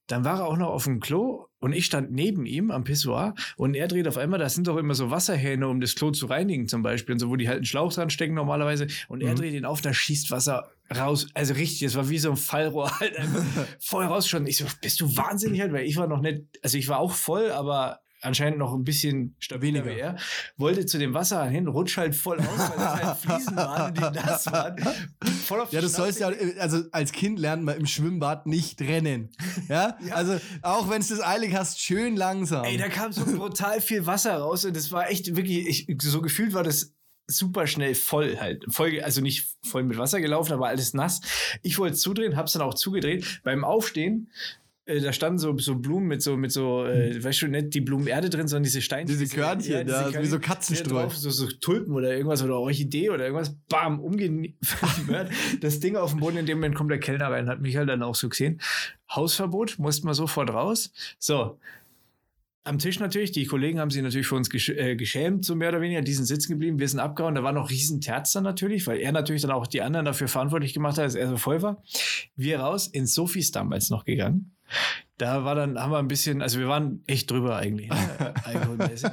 Dann war er auch noch auf dem Klo und ich stand neben ihm am Pissoir und er dreht auf einmal, das sind doch immer so Wasserhähne, um das Klo zu reinigen zum Beispiel und so, wo die halt einen Schlauch dran stecken normalerweise und er Mhm. dreht ihn auf, da schießt Wasser raus. Also richtig, es war wie so ein Fallrohr halt voll rausgeschossen. Ich so, bist du wahnsinnig halt, weil ich war noch nicht, also ich war auch voll, aber anscheinend noch ein bisschen stabiler wie er. Wollte zu dem Wasserhahn hin, rutscht halt voll aus, weil das halt Fliesen waren die nass waren. Voll auf Ja, die du sollst ja, also als Kind lernt man im Schwimmbad nicht rennen. Ja, Ja. also auch wenn du das eilig hast, schön langsam. Ey, da kam so brutal viel Wasser raus und das war echt wirklich, ich, so gefühlt war das super schnell voll halt. Voll, also nicht voll mit Wasser gelaufen, aber alles nass. Ich wollte zudrehen, hab's dann auch zugedreht. Beim Aufstehen äh, da standen so, so Blumen mit so, mit so, äh, weißt du, nicht die Blumenerde drin, sondern diese Steine. Diese Körnchen, ja, diese wie so Katzenstreu. drauf, So, so Tulpen oder irgendwas oder Orchidee oder irgendwas. Bam, umgehört. das Ding auf dem Boden, in dem Moment kommt der Kellner rein, hat Michael dann auch so gesehen. Hausverbot, mussten wir sofort raus. So, am Tisch natürlich, die Kollegen haben sich natürlich für uns gesch äh, geschämt, so mehr oder weniger, die sind sitzen geblieben, wir sind abgehauen, da war noch riesen Terz dann natürlich, weil er natürlich dann auch die anderen dafür verantwortlich gemacht hat, dass er so voll war. Wir raus, ins Sophies damals noch gegangen. Da war dann, haben wir ein bisschen, also wir waren echt drüber eigentlich, ne? alkoholmäßig.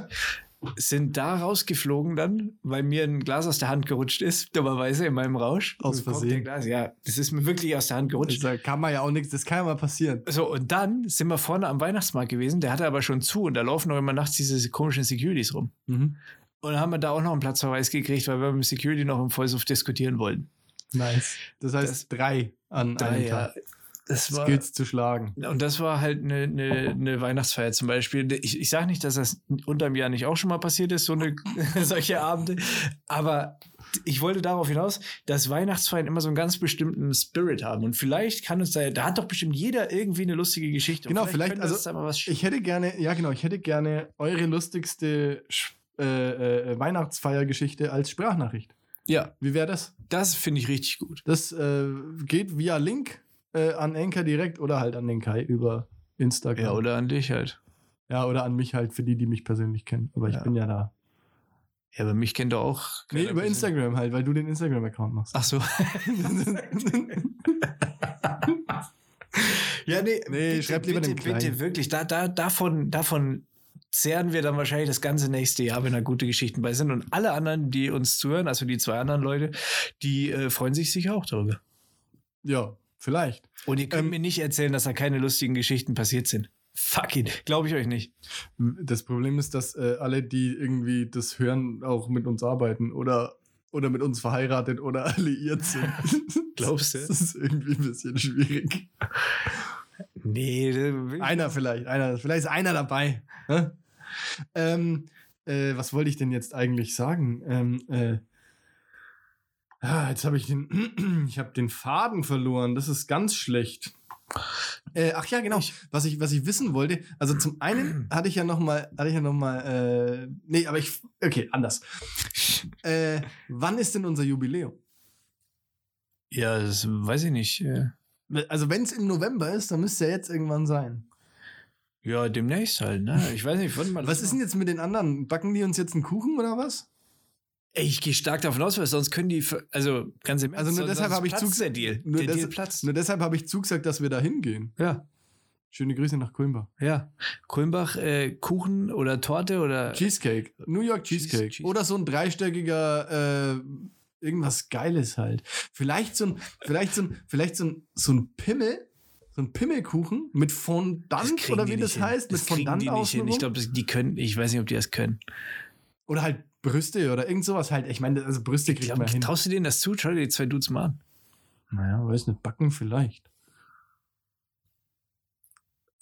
Sind da rausgeflogen dann, weil mir ein Glas aus der Hand gerutscht ist, dummerweise in meinem Rausch. Aus Versehen. Cocktailglas, Ja, das ist mir wirklich aus der Hand gerutscht. Da kann man ja auch nichts, das kann ja mal passieren. So, und dann sind wir vorne am Weihnachtsmarkt gewesen, der hatte aber schon zu und da laufen auch immer nachts diese komischen Securities rum. Mhm. Und dann haben wir da auch noch einen Platzverweis gekriegt, weil wir mit dem Security noch im Vollsuff diskutieren wollten. Nice. Das heißt Das- drei an einem ja, Tag. Das war, Skills zu schlagen. und das war halt eine, eine, eine Weihnachtsfeier zum Beispiel. Ich, ich sage nicht, dass das unterm Jahr nicht auch schon mal passiert ist, so eine, solche Abende, aber ich wollte darauf hinaus, dass Weihnachtsfeiern immer so einen ganz bestimmten Spirit haben. Und vielleicht kann uns da, da hat doch bestimmt jeder irgendwie eine lustige Geschichte. Und Genau, vielleicht, könnte also, Ich hätte gerne, ja genau, ich hätte gerne eure lustigste äh, äh, Weihnachtsfeiergeschichte als Sprachnachricht. ja, Wie wäre das? das finde ich richtig gut. Das äh, geht via Link äh, an Enker direkt oder halt an den Kai über Instagram. Ja, oder an dich halt. Ja, oder an mich halt für die, die mich persönlich kennen. Aber ich Ja. bin ja da. Ja, aber mich kennt doch auch. Nee, über persönlich. Instagram halt, weil du den Instagram-Account machst. Ach so. ja, nee. Nee, schreibt lieber bitte, den Kleinen. bitte, wirklich. Da, da, davon, davon zehren wir dann wahrscheinlich das ganze nächste Jahr, wenn da gute Geschichten bei sind. Und alle anderen, die uns zuhören, also die zwei anderen Leute, die äh, freuen sich sicher auch darüber. ja, vielleicht. Und ihr könnt Ähm, mir nicht erzählen, dass da keine lustigen Geschichten passiert sind. Fuck it. Glaube ich euch nicht. Das Problem ist, dass äh, alle, die irgendwie das hören, auch mit uns arbeiten oder, oder mit uns verheiratet oder alliiert sind. Glaubst du? Das ist irgendwie ein bisschen schwierig. Nee, ich- Einer vielleicht, einer, vielleicht ist einer dabei. Hä? Ähm, äh, was wollte ich denn jetzt eigentlich sagen? Ähm, äh, ah, jetzt habe ich den, ich habe den Faden verloren. Das ist ganz schlecht. Äh, ach ja, genau. Was ich, was ich wissen wollte. Also zum einen hatte ich ja noch mal, hatte ich ja noch mal, äh, nee, aber ich, okay, anders. Äh, wann ist denn unser Jubiläum? ja, das weiß ich nicht. äh. Also wenn es im November ist, dann müsste ja jetzt irgendwann sein. Ja, demnächst halt, ne? Ich weiß nicht, wann mal. Was ist denn jetzt mit den anderen? Backen die uns jetzt einen Kuchen oder was? Ich gehe stark davon aus, weil sonst können die, also ganz im Also nur sonst- deshalb sonst habe ich platzt zu- der Deal. nur der des- Deal platzt. Nur deshalb habe ich zugesagt, dass wir da hingehen. ja, Schöne Grüße nach Kulmbach. ja. Kulmbach, äh, Kuchen oder Torte oder Cheesecake. New York Cheesecake. Cheese- Oder so ein dreistöckiger, äh, irgendwas Geiles halt. Vielleicht so ein, vielleicht so ein, vielleicht so ein, so ein Pimmel, so ein Pimmelkuchen mit Fondant oder wie das hin. heißt, mit das kriegen Fondant die nicht hin. Ich glaube, die können, ich weiß nicht, ob die das können. Oder halt Brüste oder irgend sowas halt. Ich meine, also Brüste Ich kriegt glaub, man hin. traust du denen das zu? Schau dir die zwei Dudes mal an. Naja, weiß nicht, backen vielleicht.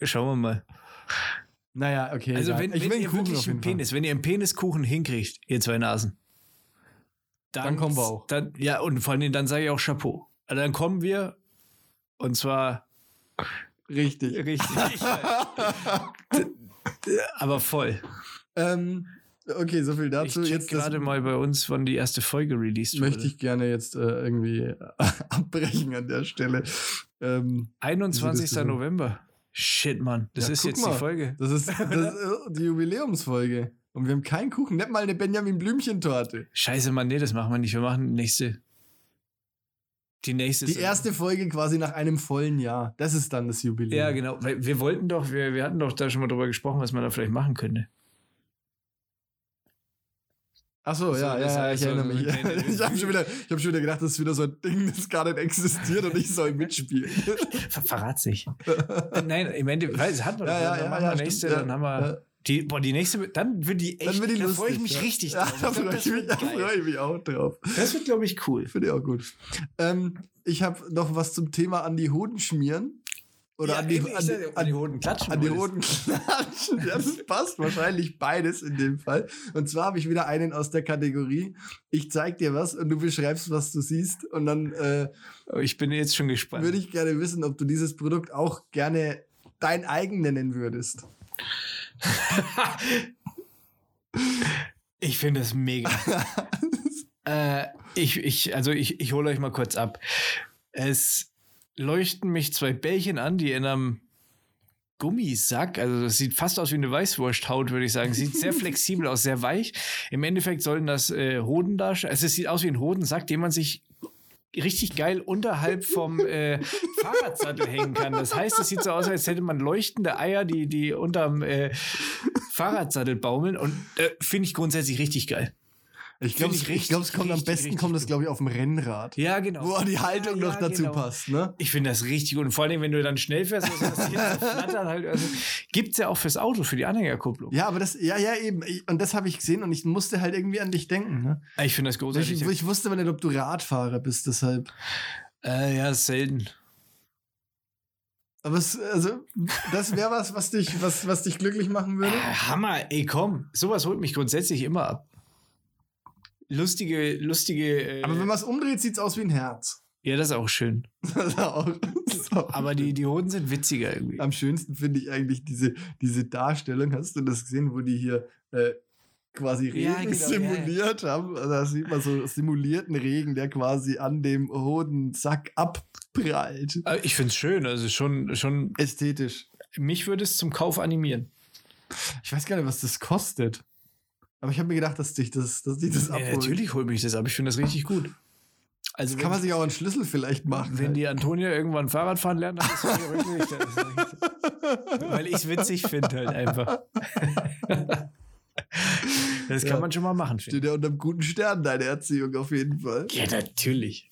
Schauen wir mal. Naja, okay. Also, egal. wenn, wenn ihr Kuchen wirklich einen Fall. Penis, wenn ihr einen Peniskuchen hinkriegt, ihr zwei Nasen, Dann kommen wir auch. Dann, ja, und vor allem dann sage ich auch Chapeau. Also dann kommen wir und zwar Richtig. richtig. aber voll. Ähm, okay, so viel Ich dazu. check Jetzt gerade mal bei uns, wann die erste Folge released wurde. möchte ich gerne jetzt äh, irgendwie abbrechen an der Stelle. Ähm, 21. so? November. Shit, Mann. Das Ja, ist jetzt mal. die Folge. das ist, das ist äh, die Jubiläumsfolge. Und wir haben keinen Kuchen, nicht mal eine Benjamin Blümchen-Torte. Scheiße, Mann, nee, das machen wir nicht. Wir machen nächste. Die nächste. Die erste Folge quasi nach einem vollen Jahr. Das ist dann das Jubiläum. Ja, genau. Weil wir wollten doch, wir, wir hatten doch da schon mal drüber gesprochen, was man da vielleicht machen könnte. Ach so, So, ja, ja, ja, ich erinnere so mich. eine kleine- Ich habe schon, wieder- ich hab schon wieder gedacht, das ist wieder so ein Ding, das gar nicht existiert und ich soll mitspielen. Ver verrat sich. Nein, im Endeffekt, weil es hat man Ja, ja, dann ja, ja, wir stimmt, nächste, ja, dann haben wir. Die, boah, die nächste, dann wird die echt, Dann wird die da freue ich mich ja. richtig ja, drauf. Da freue ich, mich- freu ich mich auch drauf. Das wird, glaube ich, cool. Finde ich auch gut. Ähm, ich habe noch was zum Thema an die Hoden schmieren. Oder Ja, an, die, eben, an, ja, an, die Hoden klatschen. an die. Hoden klatschen. Das passt wahrscheinlich beides in dem Fall. Und zwar habe ich wieder einen aus der Kategorie. Ich zeig dir was und du beschreibst, was du siehst. Und dann äh, Oh, Ich bin jetzt schon gespannt. würde ich gerne wissen, ob du dieses Produkt auch gerne dein eigen nennen würdest. Ich finde das mega. äh, ich, ich, also ich, ich hole euch mal kurz ab. Es leuchten mich zwei Bällchen an, die in einem Gummisack, also das sieht fast aus wie eine Weißwursthaut, würde ich sagen. Sieht sehr flexibel aus, sehr weich. Im Endeffekt sollen das äh, Hoden darstellen. Also es sieht aus wie ein Hodensack, den man sich richtig geil unterhalb vom äh, Fahrradsattel hängen kann. Das heißt, es sieht so aus, als hätte man leuchtende Eier, die, die unterm äh, Fahrradsattel baumeln. Und äh, finde ich grundsätzlich richtig geil. Ich glaube, ich glaub, es kommt am richtig, besten, richtig kommt das, glaube ich, auf dem Rennrad. Ja, genau. Wo die Haltung Ja, noch ja, dazu genau. passt, ne? Ich finde das richtig gut. Und vor allem, wenn du dann schnell fährst, also das flattern halt. Also, Gibt es ja auch fürs Auto, für die Anhängerkupplung. Ja, aber das, ja, ja, eben. Und das habe ich gesehen und ich musste halt irgendwie an dich denken, ne? Ich finde das großartig. Ich, ich wusste aber nicht, ob du Radfahrer bist, deshalb. äh, ja, selten. Aber es, also, das wäre was, was dich, was, was dich glücklich machen würde. Äh, Hammer, ey, komm. Sowas holt mich grundsätzlich immer ab. Lustige, lustige. Äh, Aber wenn man es umdreht, sieht es aus wie ein Herz. ja, das ist auch schön. Das ist auch, das ist auch Aber die, die Hoden sind witziger irgendwie. Am schönsten finde ich eigentlich diese, diese Darstellung. Hast du das gesehen, wo die hier äh, quasi Regen Ja, genau, simuliert haben? Also da sieht man so simulierten Regen, der quasi an dem Hodensack abprallt. Äh, Ich finde es schön. Also schon, schon. Ästhetisch. Mich würde es zum Kauf animieren. Ich weiß gar nicht, was das kostet. Aber ich habe mir gedacht, dass dich das, dass dich das Ja, abholt. natürlich holt mich das ab. Ich finde das richtig gut. Also Das kann man sich auch einen Schlüssel vielleicht machen. Wenn die Antonia irgendwann Fahrrad fahren lernt, dann ist das ihre Rücksicht. Das ist richtig. Weil ich es witzig finde halt einfach. Das kann Ja. man schon mal machen. Steht ja unter einem guten Stern, deine Erziehung auf jeden Fall. Ja, natürlich.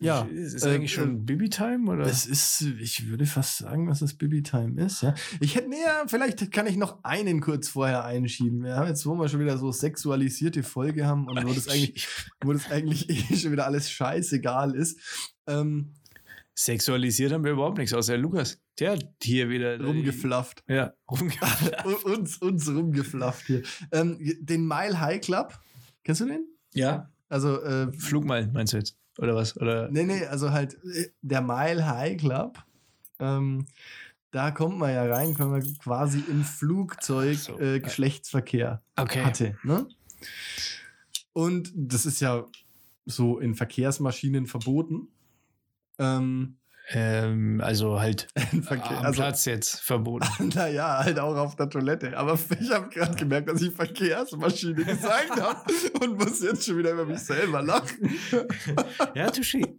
Ja, Ist es äh, eigentlich schon Bibi-Time oder? Es ist, ich würde fast sagen, dass es Bibi Time ist, ja. Ich hätte, ja, vielleicht kann ich noch einen kurz vorher einschieben. Wir haben jetzt, wo wir schon wieder so sexualisierte Folge haben und wo das eigentlich, wo das eigentlich eh schon wieder alles scheißegal ist. Ähm, Sexualisiert haben wir überhaupt nichts, außer Lukas. Der hat hier wieder. rumgeflafft. Ja, rumgeflafft. Uns, uns rumgeflafft hier. Ähm, den Mile High Club. Kennst du den? ja. Also, äh, Flugmeilen meinst du jetzt? Oder was? Oder? Nee, nee, also halt äh, der Mile High Club. Ähm, da kommt man ja rein, wenn man quasi im Flugzeug so, äh. Geschlechtsverkehr Okay. hatte. Ne? Und das ist ja so in Verkehrsmaschinen verboten. Ähm, Ähm, also halt Verkehr, am also, Platz jetzt verboten. naja, halt auch auf der Toilette. Aber ich habe gerade gemerkt, dass ich Verkehrsmaschine gesagt habe und muss jetzt schon wieder über mich selber lachen. ja, touché.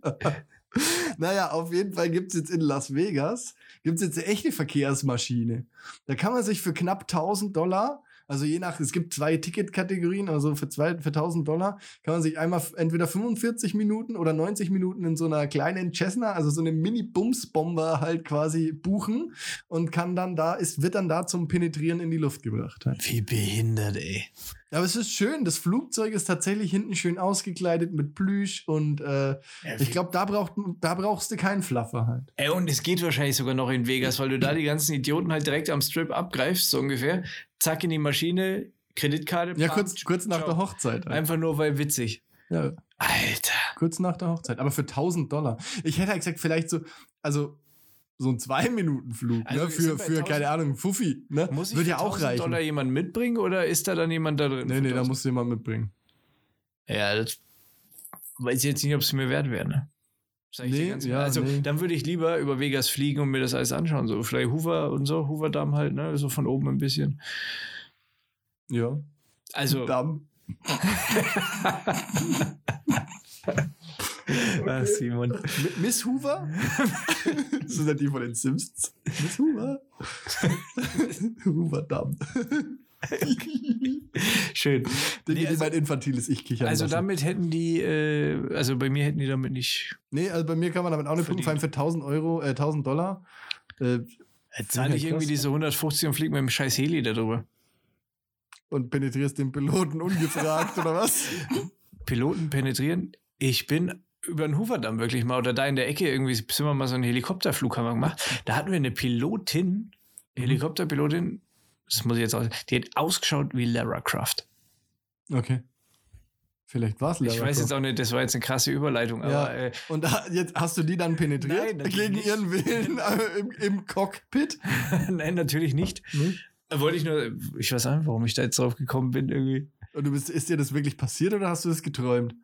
Naja, auf jeden Fall gibt es jetzt in Las Vegas gibt's jetzt eine echte Verkehrsmaschine. Da kann man sich für knapp 1000 Dollar, also je nach, es gibt zwei Ticketkategorien, also für, zwei, für 1000 Dollar kann man sich einmal entweder 45 Minuten oder 90 Minuten in so einer kleinen Cessna, also so eine Mini-Bums-Bomber halt quasi buchen und kann dann da, ist, wird dann da zum Penetrieren in die Luft gebracht. Halt. Wie behindert, ey. Aber es ist schön, das Flugzeug ist tatsächlich hinten schön ausgekleidet mit Plüsch und äh, ich glaube, da, braucht, da brauchst du keinen Fluffer halt. Ey, und es geht wahrscheinlich sogar noch in Vegas, weil du da die ganzen Idioten halt direkt am Strip abgreifst, so ungefähr. Zack in die Maschine, Kreditkarte. Ja, kurz, kurz nach ciao. der Hochzeit. halt. Einfach nur, weil witzig. Ja, Alter. kurz nach der Hochzeit. Aber für 1000 Dollar. Ich hätte halt gesagt, vielleicht so, also so ein Zwei-Minuten-Flug, Also ne? Für, für 1000 keine Ahnung, Fuffi, ne? Muss ich Würde für ja auch 1000 reichen. Dollar jemand mitbringen oder ist da dann jemand da drin? Nee, nee, da 1000? musst du jemand mitbringen. Ja, das weiß ich jetzt nicht, ob es mir wert wäre, ne? Sag ich dir Nee, ganz ja, also, nee. dann würde ich lieber über Vegas fliegen und mir das alles anschauen. So, vielleicht Hoover und so, Hoover Damm halt, ne? So von oben ein bisschen. Ja. Also, Damm. Ach, Simon. M- Miss Hoover? das sind ja die von den Simpsons. Miss Hoover. Hoover Damm. Schön. Den Nee, nee, also- mein infantiles Ich kichern Also lassen. damit hätten die, äh, also bei mir hätten die damit nicht. Nee, also bei mir kann man damit auch nicht punkten, vor allem für 1000 Euro, äh, 1000 Dollar. Äh, Zahle ich krass. irgendwie diese 150 und fliege mit dem scheiß Heli darüber. und penetrierst den Piloten ungefragt, oder was? Piloten penetrieren. Ich bin über den Hooverdamm wirklich mal oder da in der Ecke irgendwie sind wir mal so einen Helikopterflug haben wir gemacht. Da hatten wir eine Pilotin, Helikopterpilotin, das muss ich jetzt auch, die hat ausgeschaut wie Lara Croft. Okay. Vielleicht war es Lara Ich weiß jetzt Croft. auch nicht, das war jetzt eine krasse Überleitung, Ja. aber äh, Und jetzt hast du die dann penetriert Nein, gegen nicht. ihren Willen äh, im, im Cockpit? nein, natürlich nicht. Wollte ich nur, ich weiß nicht, warum ich da jetzt drauf gekommen bin irgendwie. Und du bist, ist dir das wirklich passiert oder hast du das geträumt?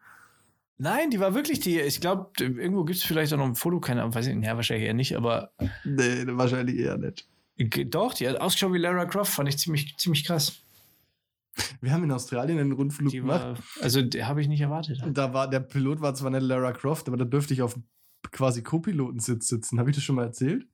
Nein, die war wirklich die, ich glaube, irgendwo gibt es vielleicht auch noch ein Foto, keine Ahnung, weiß ich nicht, ja, wahrscheinlich eher nicht, aber Nee, wahrscheinlich eher nicht. Doch, die hat ausgeschaut wie Lara Croft, fand ich ziemlich, ziemlich krass. Wir haben in Australien einen Rundflug Die gemacht. war, also habe ich nicht erwartet. Da war der Pilot war zwar nicht Lara Croft, aber da dürfte ich auf quasi Co-Pilotensitz sitzen. Habe ich das schon mal erzählt?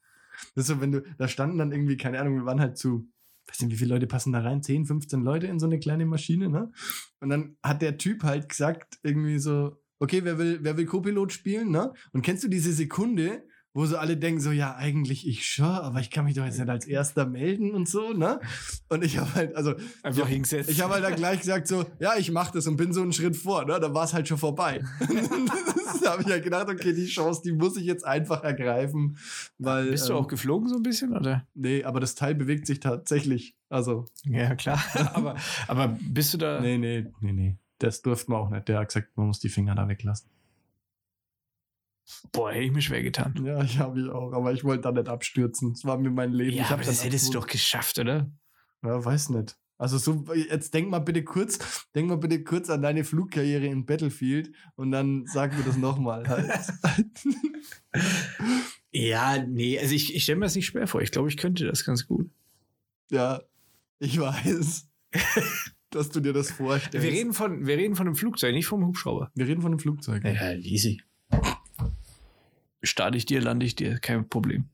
Das so, wenn du, da standen dann irgendwie, keine Ahnung, wir waren halt zu, weiß nicht, wie viele Leute passen da rein? 10, 15 Leute in so eine kleine Maschine, ne? Und dann hat der Typ halt gesagt, irgendwie so, okay, wer will, wer will Co-Pilot spielen, ne? Und kennst du diese Sekunde, wo so alle denken so, ja, eigentlich ich schon, aber ich kann mich doch jetzt nicht als Erster melden und so, ne? Und ich habe halt, also, Einfach hingesetzt. ich habe halt dann gleich gesagt so, ja, ich mache das und bin so einen Schritt vor, ne? Da war es halt schon vorbei. da habe ich halt gedacht, okay, die Chance, die muss ich jetzt einfach ergreifen, weil Bist du ähm, auch geflogen so ein bisschen, oder? nee, aber das Teil bewegt sich tatsächlich. Also, Ja, klar. aber, aber bist du da. nee, nee, nee, nee. Das durften wir auch nicht. Der hat gesagt, man muss die Finger da weglassen. Boah, hätte ich mir schwer getan. Ja, ich habe ich auch, aber ich wollte da nicht abstürzen. Das war mir mein Leben. Ja, aber das hättest du doch geschafft, oder? Ja, weiß nicht. Also so, jetzt denk mal bitte kurz, denk mal bitte kurz an deine Flugkarriere in Battlefield und dann sag mir das nochmal. Halt. Ja, nee, also ich, ich stelle mir das nicht schwer vor. Ich glaube, ich könnte das ganz gut. ja, ich weiß, dass du dir das vorstellst. Wir reden, von, wir reden von einem Flugzeug, nicht vom Hubschrauber. Wir reden von einem Flugzeug. Ja, easy. Starte ich dir, lande ich dir, kein Problem.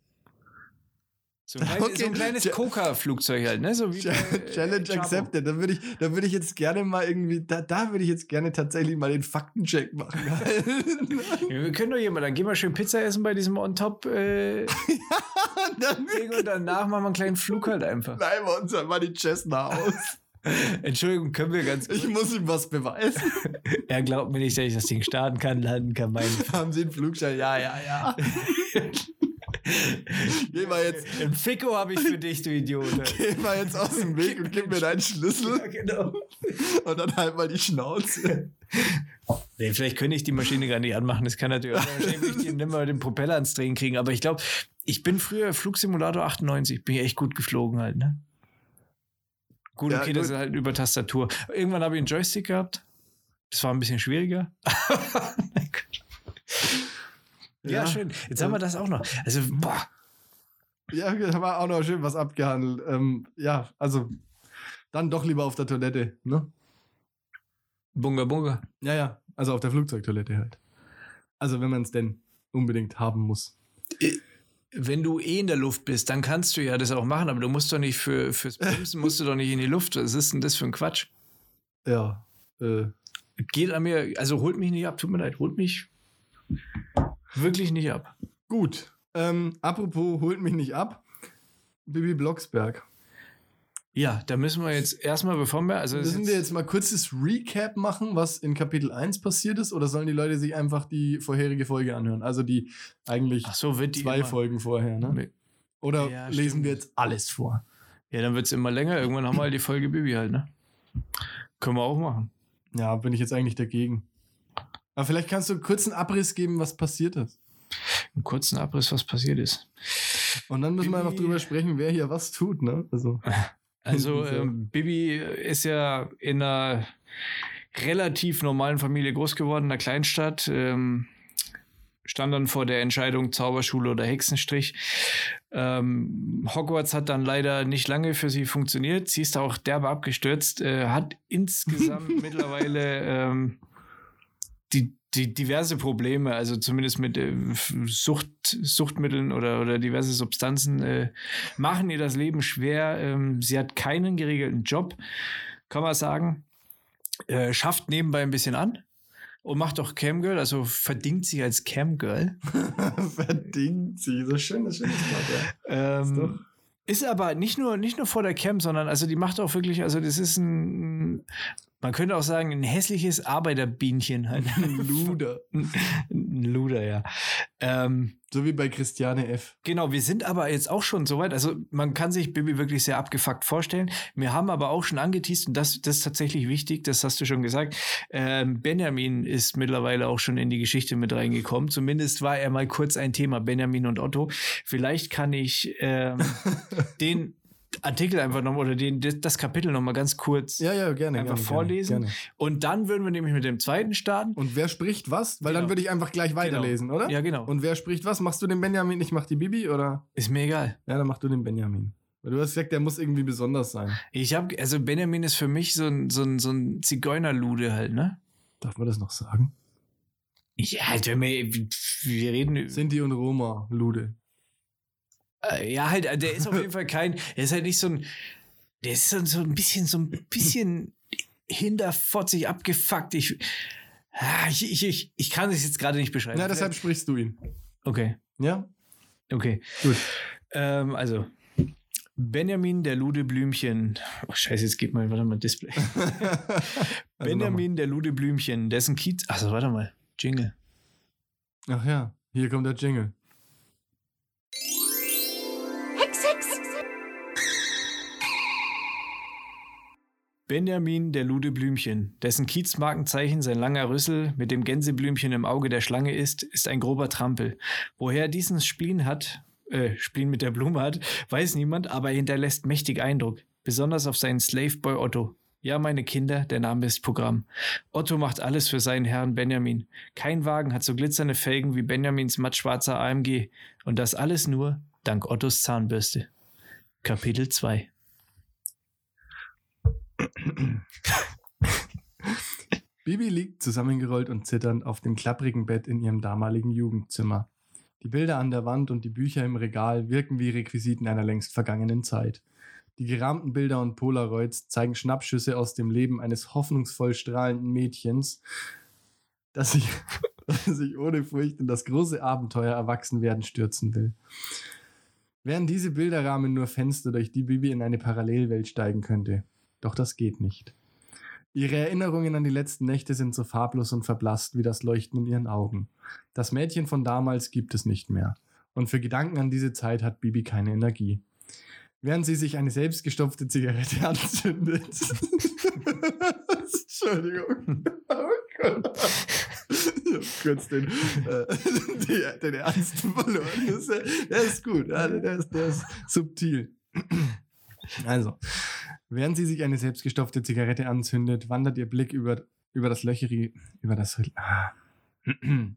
So ein, klein, Okay, so ein kleines Coca-Flugzeug halt, ne? So bei, Challenge Chavo. accepted. Da würde ich, da würde ich jetzt gerne mal irgendwie, da, da würde ich jetzt gerne tatsächlich mal den Faktencheck machen. Ja, Wir können doch jemand, dann gehen wir schön Pizza essen bei diesem On-Top-Ding dann und danach machen wir einen kleinen Flug halt einfach. leihen wir uns halt mal die Cessna aus. Entschuldigung, können wir ganz Ich muss ihm was beweisen. Er glaubt mir nicht, dass ich das Ding starten kann, landen kann, mein. Haben Sie einen Flugschein? Ja, ja, ja. Geh mal jetzt, Ein Ficko habe ich für dich, du Idiot. geh mal jetzt aus dem Weg und gib mir deinen Schlüssel genau. und dann halt mal die Schnauze. Nee, vielleicht könnte ich die Maschine gar nicht anmachen. Das kann natürlich auch. Wahrscheinlich ich die nicht mal den Propeller ans Drehen kriegen. Aber ich glaube, ich bin früher Flugsimulator 98, bin ich echt gut geflogen halt, ne? Gut, Ja, okay, das ist halt über Tastatur. Irgendwann habe ich einen Joystick gehabt. Das war ein bisschen schwieriger. Ja, Ja. schön. Jetzt haben wir das auch noch. Also, boah. Ja, da war auch noch schön was abgehandelt. Ähm, ja, also dann doch lieber auf der Toilette, ne? Bunga Bunga. Ja, ja, also auf der Flugzeugtoilette halt. Also wenn man es denn unbedingt haben muss. Wenn du eh in der Luft bist, dann kannst du ja das auch machen, aber du musst doch nicht für, fürs Bremsen, musst du doch nicht in die Luft. Was ist denn das für ein Quatsch? Ja, äh, Geht an mir, also holt mich nicht ab, tut mir leid, holt mich wirklich nicht ab. gut. Ähm, apropos, holt mich nicht ab. Bibi Blocksberg. Ja, da müssen wir jetzt erstmal, bevor wir, also Müssen wir jetzt mal kurzes Recap machen, was in Kapitel 1 passiert ist? Oder sollen die Leute sich einfach die vorherige Folge anhören? Also die eigentlich so, die zwei immer, Folgen vorher, ne? Oder Ja, lesen stimmt. wir jetzt alles vor? Ja, dann wird es immer länger. Irgendwann haben wir halt die Folge Bibi halt, ne? Können wir auch machen. Ja, bin ich jetzt eigentlich dagegen. Aber vielleicht kannst du einen kurzen Abriss geben, was passiert ist. Einen kurzen Abriss, was passiert ist. Und dann müssen wir Bibi- einfach drüber sprechen, wer hier was tut, ne? Also, Also, So. ähm, Bibi ist ja in einer relativ normalen Familie groß geworden, in einer Kleinstadt. Ähm, stand dann vor der Entscheidung Zauberschule oder Hexenstrich. Ähm, Hogwarts hat dann leider nicht lange für sie funktioniert. Sie ist auch derbe abgestürzt, äh, hat insgesamt mittlerweile ähm, die, die diverse Probleme, also zumindest mit äh, Sucht, Suchtmitteln oder, oder diverse Substanzen, äh, machen ihr das Leben schwer. Ähm, sie hat keinen geregelten Job, kann man sagen. Äh, schafft nebenbei ein bisschen an und macht auch Camgirl, also verdingt sich als Camgirl. verdient sie. So schönes, schönes Wort, ja. Ist doch- Ähm, ist aber nicht nur, nicht nur vor der Cam, sondern also die macht auch wirklich, also das ist ein, man könnte auch sagen, ein hässliches Arbeiterbienchen halt. Luder. Ein Ein Luder, ja. Ähm, So wie bei Christiane F. Genau, wir sind aber jetzt auch schon soweit. Also man kann sich Bibi wirklich sehr abgefuckt vorstellen. Wir haben aber auch schon angeteased, und das, das ist tatsächlich wichtig, das hast du schon gesagt. Ähm, Benjamin ist mittlerweile auch schon in die Geschichte mit reingekommen. Zumindest war er mal kurz ein Thema, Benjamin und Otto. Vielleicht kann ich ähm, den Artikel einfach nochmal oder den, das Kapitel nochmal ganz kurz Ja, ja, gerne. einfach gerne, vorlesen. Gerne, gerne. Und dann würden wir nämlich mit dem zweiten starten. Und wer spricht was? Weil dann Genau. würde ich einfach gleich weiterlesen, oder? Ja, genau. Und wer spricht was? Machst du den Benjamin? Ich mach die Bibi, oder? Ist mir egal. Ja, dann mach du den Benjamin. Weil du hast gesagt, der muss irgendwie besonders sein. Ich habe, also Benjamin ist für mich so ein, so ein, so ein Zigeunerlude halt, ne? Darf man das noch sagen? Ja, halt, wenn wir, wir reden. Sinti und Roma, Lude. Äh, ja, halt, äh, der ist auf jeden Fall kein. Er ist halt nicht so ein. Der ist so, so ein bisschen, so ein bisschen hinterfotzig abgefuckt. Ich, ah, ich, ich, ich, ich kann es jetzt gerade nicht beschreiben. Ja, deshalb sprichst du ihn. Okay, Ja? okay. Gut. Ähm, also. Benjamin der Lude Blümchen. Oh, scheiße, jetzt geht mal, warte mal, Display. Also Benjamin der Lude Blümchen, dessen Kiez. Achso, warte mal. Jingle. Ach ja, hier kommt der Jingle. Benjamin der Lude Blümchen, dessen Kiezmarkenzeichen sein langer Rüssel mit dem Gänseblümchen im Auge der Schlange ist, ist ein grober Trampel. Woher er diesen Spleen hat, äh, Spleen mit der Blume hat, weiß niemand, aber er hinterlässt mächtig Eindruck. Besonders auf seinen Slaveboy Otto. Ja, meine Kinder, der Name ist Programm. Otto macht alles für seinen Herrn Benjamin. Kein Wagen hat so glitzernde Felgen wie Benjamins mattschwarzer AMG. Und das alles nur dank Ottos Zahnbürste. Kapitel 2 Bibi liegt zusammengerollt und zitternd auf dem klapprigen Bett in ihrem damaligen Jugendzimmer. Die Bilder an der Wand und die Bücher im Regal wirken wie Requisiten einer längst vergangenen Zeit. Die gerahmten Bilder und Polaroids zeigen Schnappschüsse aus dem Leben eines hoffnungsvoll strahlenden Mädchens, das sich, das sich ohne Furcht in das große Abenteuer Erwachsenwerden stürzen will. Wären diese Bilderrahmen nur Fenster, durch die Bibi in eine Parallelwelt steigen könnte. Doch das geht nicht. Ihre Erinnerungen an die letzten Nächte sind so farblos und verblasst wie das Leuchten in ihren Augen. Das Mädchen von damals gibt es nicht mehr. Und für Gedanken an diese Zeit hat Bibi keine Energie. Während sie sich eine selbstgestopfte Zigarette anzündet. Entschuldigung. Oh Gott. Ich hab kurz den, äh, die, den Ernst verloren. Der ist gut. Der ist, der ist subtil. Also, während sie sich eine selbstgestopfte Zigarette anzündet, wandert ihr Blick über, über das löcherige, über das, ah.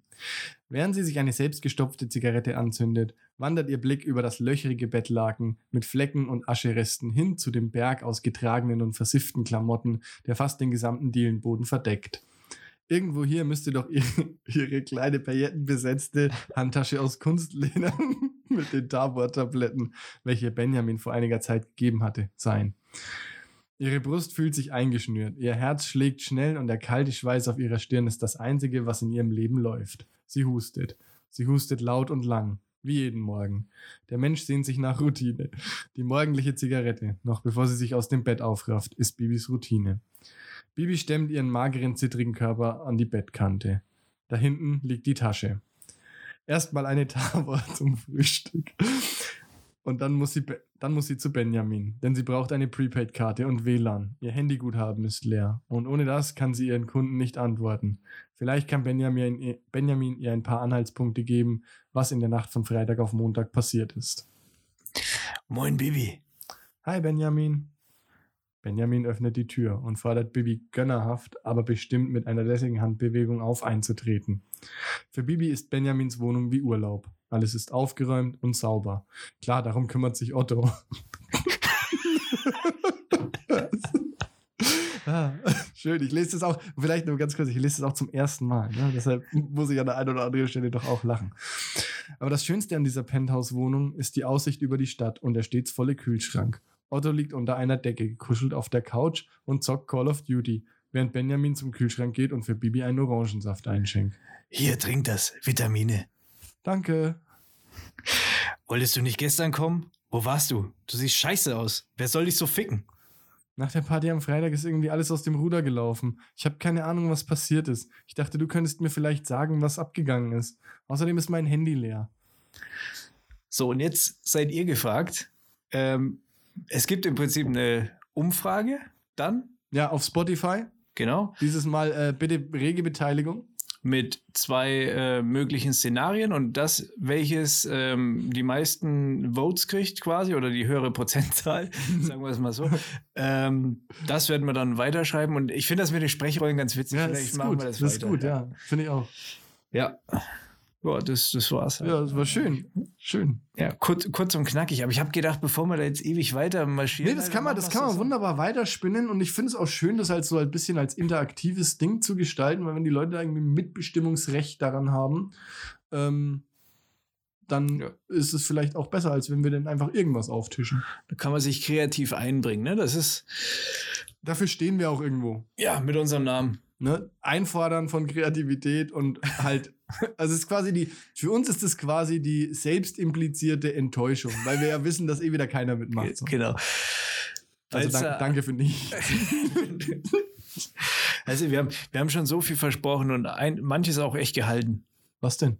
Während sie sich eine selbstgestopfte Zigarette anzündet, wandert ihr Blick über das löcherige Bettlaken mit Flecken und Ascheresten hin zu dem Berg aus getragenen und versifften Klamotten, der fast den gesamten Dielenboden verdeckt. Irgendwo hier müsste doch ihre, ihre kleine paillettenbesetzte Handtasche aus Kunstleder mit den Tabor-Tabletten, welche Benjamin vor einiger Zeit gegeben hatte, sein. Ihre Brust fühlt sich eingeschnürt, ihr Herz schlägt schnell und der kalte Schweiß auf ihrer Stirn ist das Einzige, was in ihrem Leben läuft. Sie hustet. Sie hustet laut und lang, wie jeden Morgen. Der Mensch sehnt sich nach Routine. Die morgendliche Zigarette, noch bevor sie sich aus dem Bett aufrafft, ist Bibis Routine. Bibi stemmt ihren mageren, zittrigen Körper an die Bettkante. Da hinten liegt die Tasche. Erstmal eine Tafel zum Frühstück. Und dann muss, sie, dann muss sie zu Benjamin, denn sie braucht eine Prepaid-Karte und WLAN. Ihr Handyguthaben ist leer. Und ohne das kann sie ihren Kunden nicht antworten. Vielleicht kann Benjamin, ihr- Benjamin ihr ein paar Anhaltspunkte geben, was in der Nacht von Freitag auf Montag passiert ist. Moin, Bibi. Hi Benjamin. Benjamin öffnet die Tür und fordert Bibi gönnerhaft, aber bestimmt mit einer lässigen Handbewegung auf einzutreten. Für Bibi ist Benjamins Wohnung wie Urlaub. Alles ist aufgeräumt und sauber. Klar, darum kümmert sich Otto. ah, schön, ich lese das auch, vielleicht nur ganz kurz, ich lese das auch zum ersten Mal. Ne? Deshalb muss ich an der einen oder anderen Stelle doch auch lachen. Aber das Schönste an dieser Penthouse-Wohnung ist die Aussicht über die Stadt und der stets volle Kühlschrank. Otto liegt unter einer Decke, gekuschelt auf der Couch und zockt Call of Duty, während Benjamin zum Kühlschrank geht und für Bibi einen Orangensaft einschenkt. Hier, trink das. Vitamine. Danke. Wolltest du nicht gestern kommen? Wo warst du? Du siehst scheiße aus. Wer soll dich so ficken? Nach der Party am Freitag ist irgendwie alles aus dem Ruder gelaufen. Ich habe keine Ahnung, was passiert ist. Ich dachte, du könntest mir vielleicht sagen, was abgegangen ist. Außerdem ist mein Handy leer. So, und jetzt seid ihr gefragt. Ähm, es gibt im Prinzip eine Umfrage, dann, Ja, auf Spotify. genau, Dieses Mal äh, bitte rege Beteiligung. mit zwei äh, möglichen Szenarien und das, welches ähm, die meisten Votes kriegt quasi oder die höhere Prozentzahl, sagen wir es mal so, ähm, das werden wir dann weiterschreiben und ich finde das mit den Sprechrollen ganz witzig. Ja, das Vielleicht ist machen gut. wir Das, das, ist weiter. gut, ja. Finde ich auch. Ja. Ja, das, das war's. halt. Ja, das war schön. Schön. Ja, kurz, kurz und knackig. Aber ich habe gedacht, bevor wir da jetzt ewig weiter marschieren. Nee, das kann man, das kann man wunderbar weiterspinnen und ich finde es auch schön, das halt so ein bisschen als interaktives Ding zu gestalten, weil wenn die Leute da irgendwie Mitbestimmungsrecht daran haben, ähm, dann Ja. ist es vielleicht auch besser, als wenn wir dann einfach irgendwas auftischen. Da kann man sich kreativ einbringen. Ne? Das ist, Dafür stehen wir auch irgendwo. ja, mit unserem Namen. Ne? Einfordern von Kreativität und halt, also es ist quasi die, für uns ist es quasi die selbst implizierte Enttäuschung, weil wir ja wissen, dass eh wieder keiner mitmacht. So. Genau. Also Weil's, dank, äh, danke für nichts. Also wir haben, wir haben schon so viel versprochen und ein, manches auch echt gehalten. Was denn?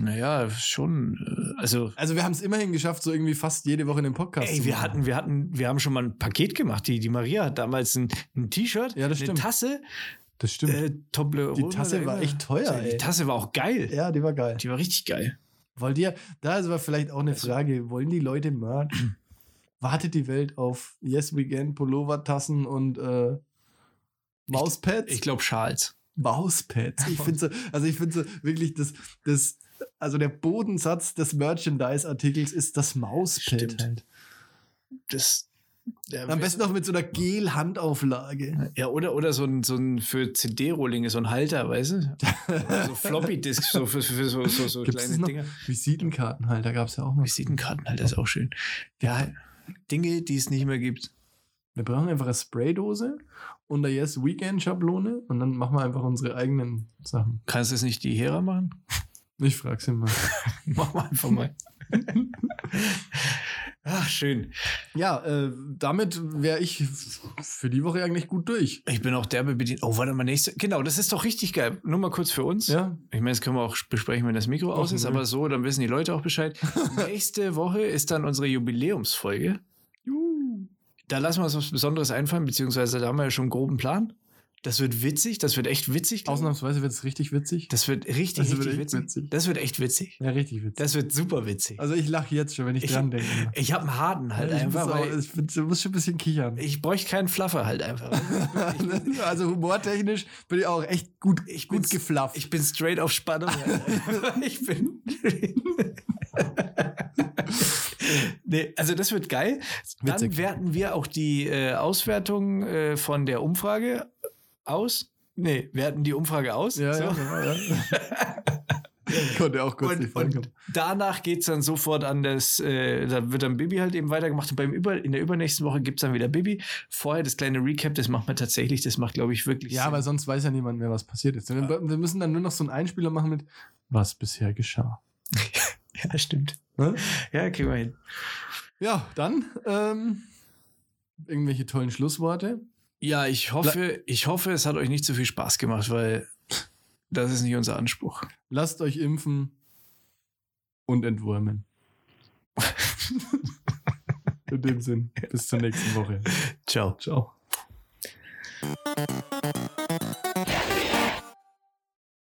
Naja, schon. äh, Also, Also wir haben es immerhin geschafft, so irgendwie fast jede Woche einen Podcast ey, wir hatten, wir hatten, wir haben schon mal ein Paket gemacht. Die, die Maria hat damals ein, ein T-Shirt, Ja, das eine stimmt. Tasse, Das stimmt. äh. Die Tasse war echt teuer, Die ey. Tasse war auch geil. ja, die war geil. Die war richtig geil. Wollt ihr, da ist aber vielleicht auch eine Also Frage, wollen die Leute Merch? Wartet die Welt auf Yes Weekend, Pullover-Tassen und äh, Mauspads? Ich glaube Schals. Mauspads. Ich finde so, also ich finde so wirklich das, das, also der Bodensatz des Merchandise-Artikels ist das Mauspad Stimmt. halt. Das, ja, Am besten noch mit so einer Gel-Handauflage. Ja, oder, oder so ein, so ein für CD-Rohlinge, so ein Halter, weißt du? so Floppy-Disks, so für, für so, so, so kleine? Dinger. Visitenkartenhalter gab es ja auch noch. Visitenkartenhalter ist auch schön. Ja, Dinge, die es nicht mehr gibt. Wir brauchen einfach eine Spraydose und eine Yes Weekend Schablone und dann machen wir einfach unsere eigenen Sachen. Kannst du es nicht die Hera machen? Ich frage sie mal. Mach mal einfach mal. Ach, schön. Ja, äh, damit wäre ich für die Woche eigentlich gut durch. Ich bin auch derbe bedient. Oh, warte mal, nächste. Genau, das ist doch richtig geil. Nur mal kurz für uns. Ja, Ich meine, das können wir auch besprechen, wenn das Mikro aus ist, aber so, dann wissen die Leute auch Bescheid. Nächste Woche ist dann unsere Jubiläumsfolge. Da lassen wir uns was Besonderes einfallen, beziehungsweise da haben wir ja schon einen groben Plan. Das wird witzig, das wird echt witzig. ausnahmsweise wird es richtig witzig. Das wird richtig, Das wird richtig echt witzig. witzig. Das wird echt witzig. Ja, richtig witzig. Das wird super witzig. also ich lache jetzt schon, wenn ich, Ich- dran denke. Ich habe einen harten halt ich, einfach, muss auch, ich, find, du musst schon ein bisschen kichern. ich bräuchte keinen Fluffer halt einfach. also humortechnisch bin ich auch echt gut, Ich gut geflufft. Ich bin straight auf Spannung. halt. ich bin. nee, also das wird geil. Dann Witzig. werten wir auch die äh, Auswertung äh, von der Umfrage aus. Nee, werten die Umfrage aus. ja, so. ja, genau, ja. Ich konnte auch kurz nicht Und, und danach geht es dann sofort an das, äh, da wird dann Bibi halt eben weitergemacht und beim Über, in der übernächsten Woche gibt es dann wieder Bibi. Vorher das kleine Recap, das macht man tatsächlich, das macht, glaube ich, wirklich Ja, Sinn. weil sonst weiß ja niemand mehr, was passiert ist. Wir wir müssen dann nur noch so einen Einspieler machen mit, was bisher geschah. Ja, stimmt. Ne? Ja, kriegen wir hin. Ja, dann ähm, irgendwelche tollen Schlussworte. Ja, ich hoffe, ich hoffe, es hat euch nicht zu viel Spaß gemacht, weil das ist nicht unser Anspruch. Lasst euch impfen und entwurmen. In dem Sinn, bis zur nächsten Woche. Ciao. Ciao.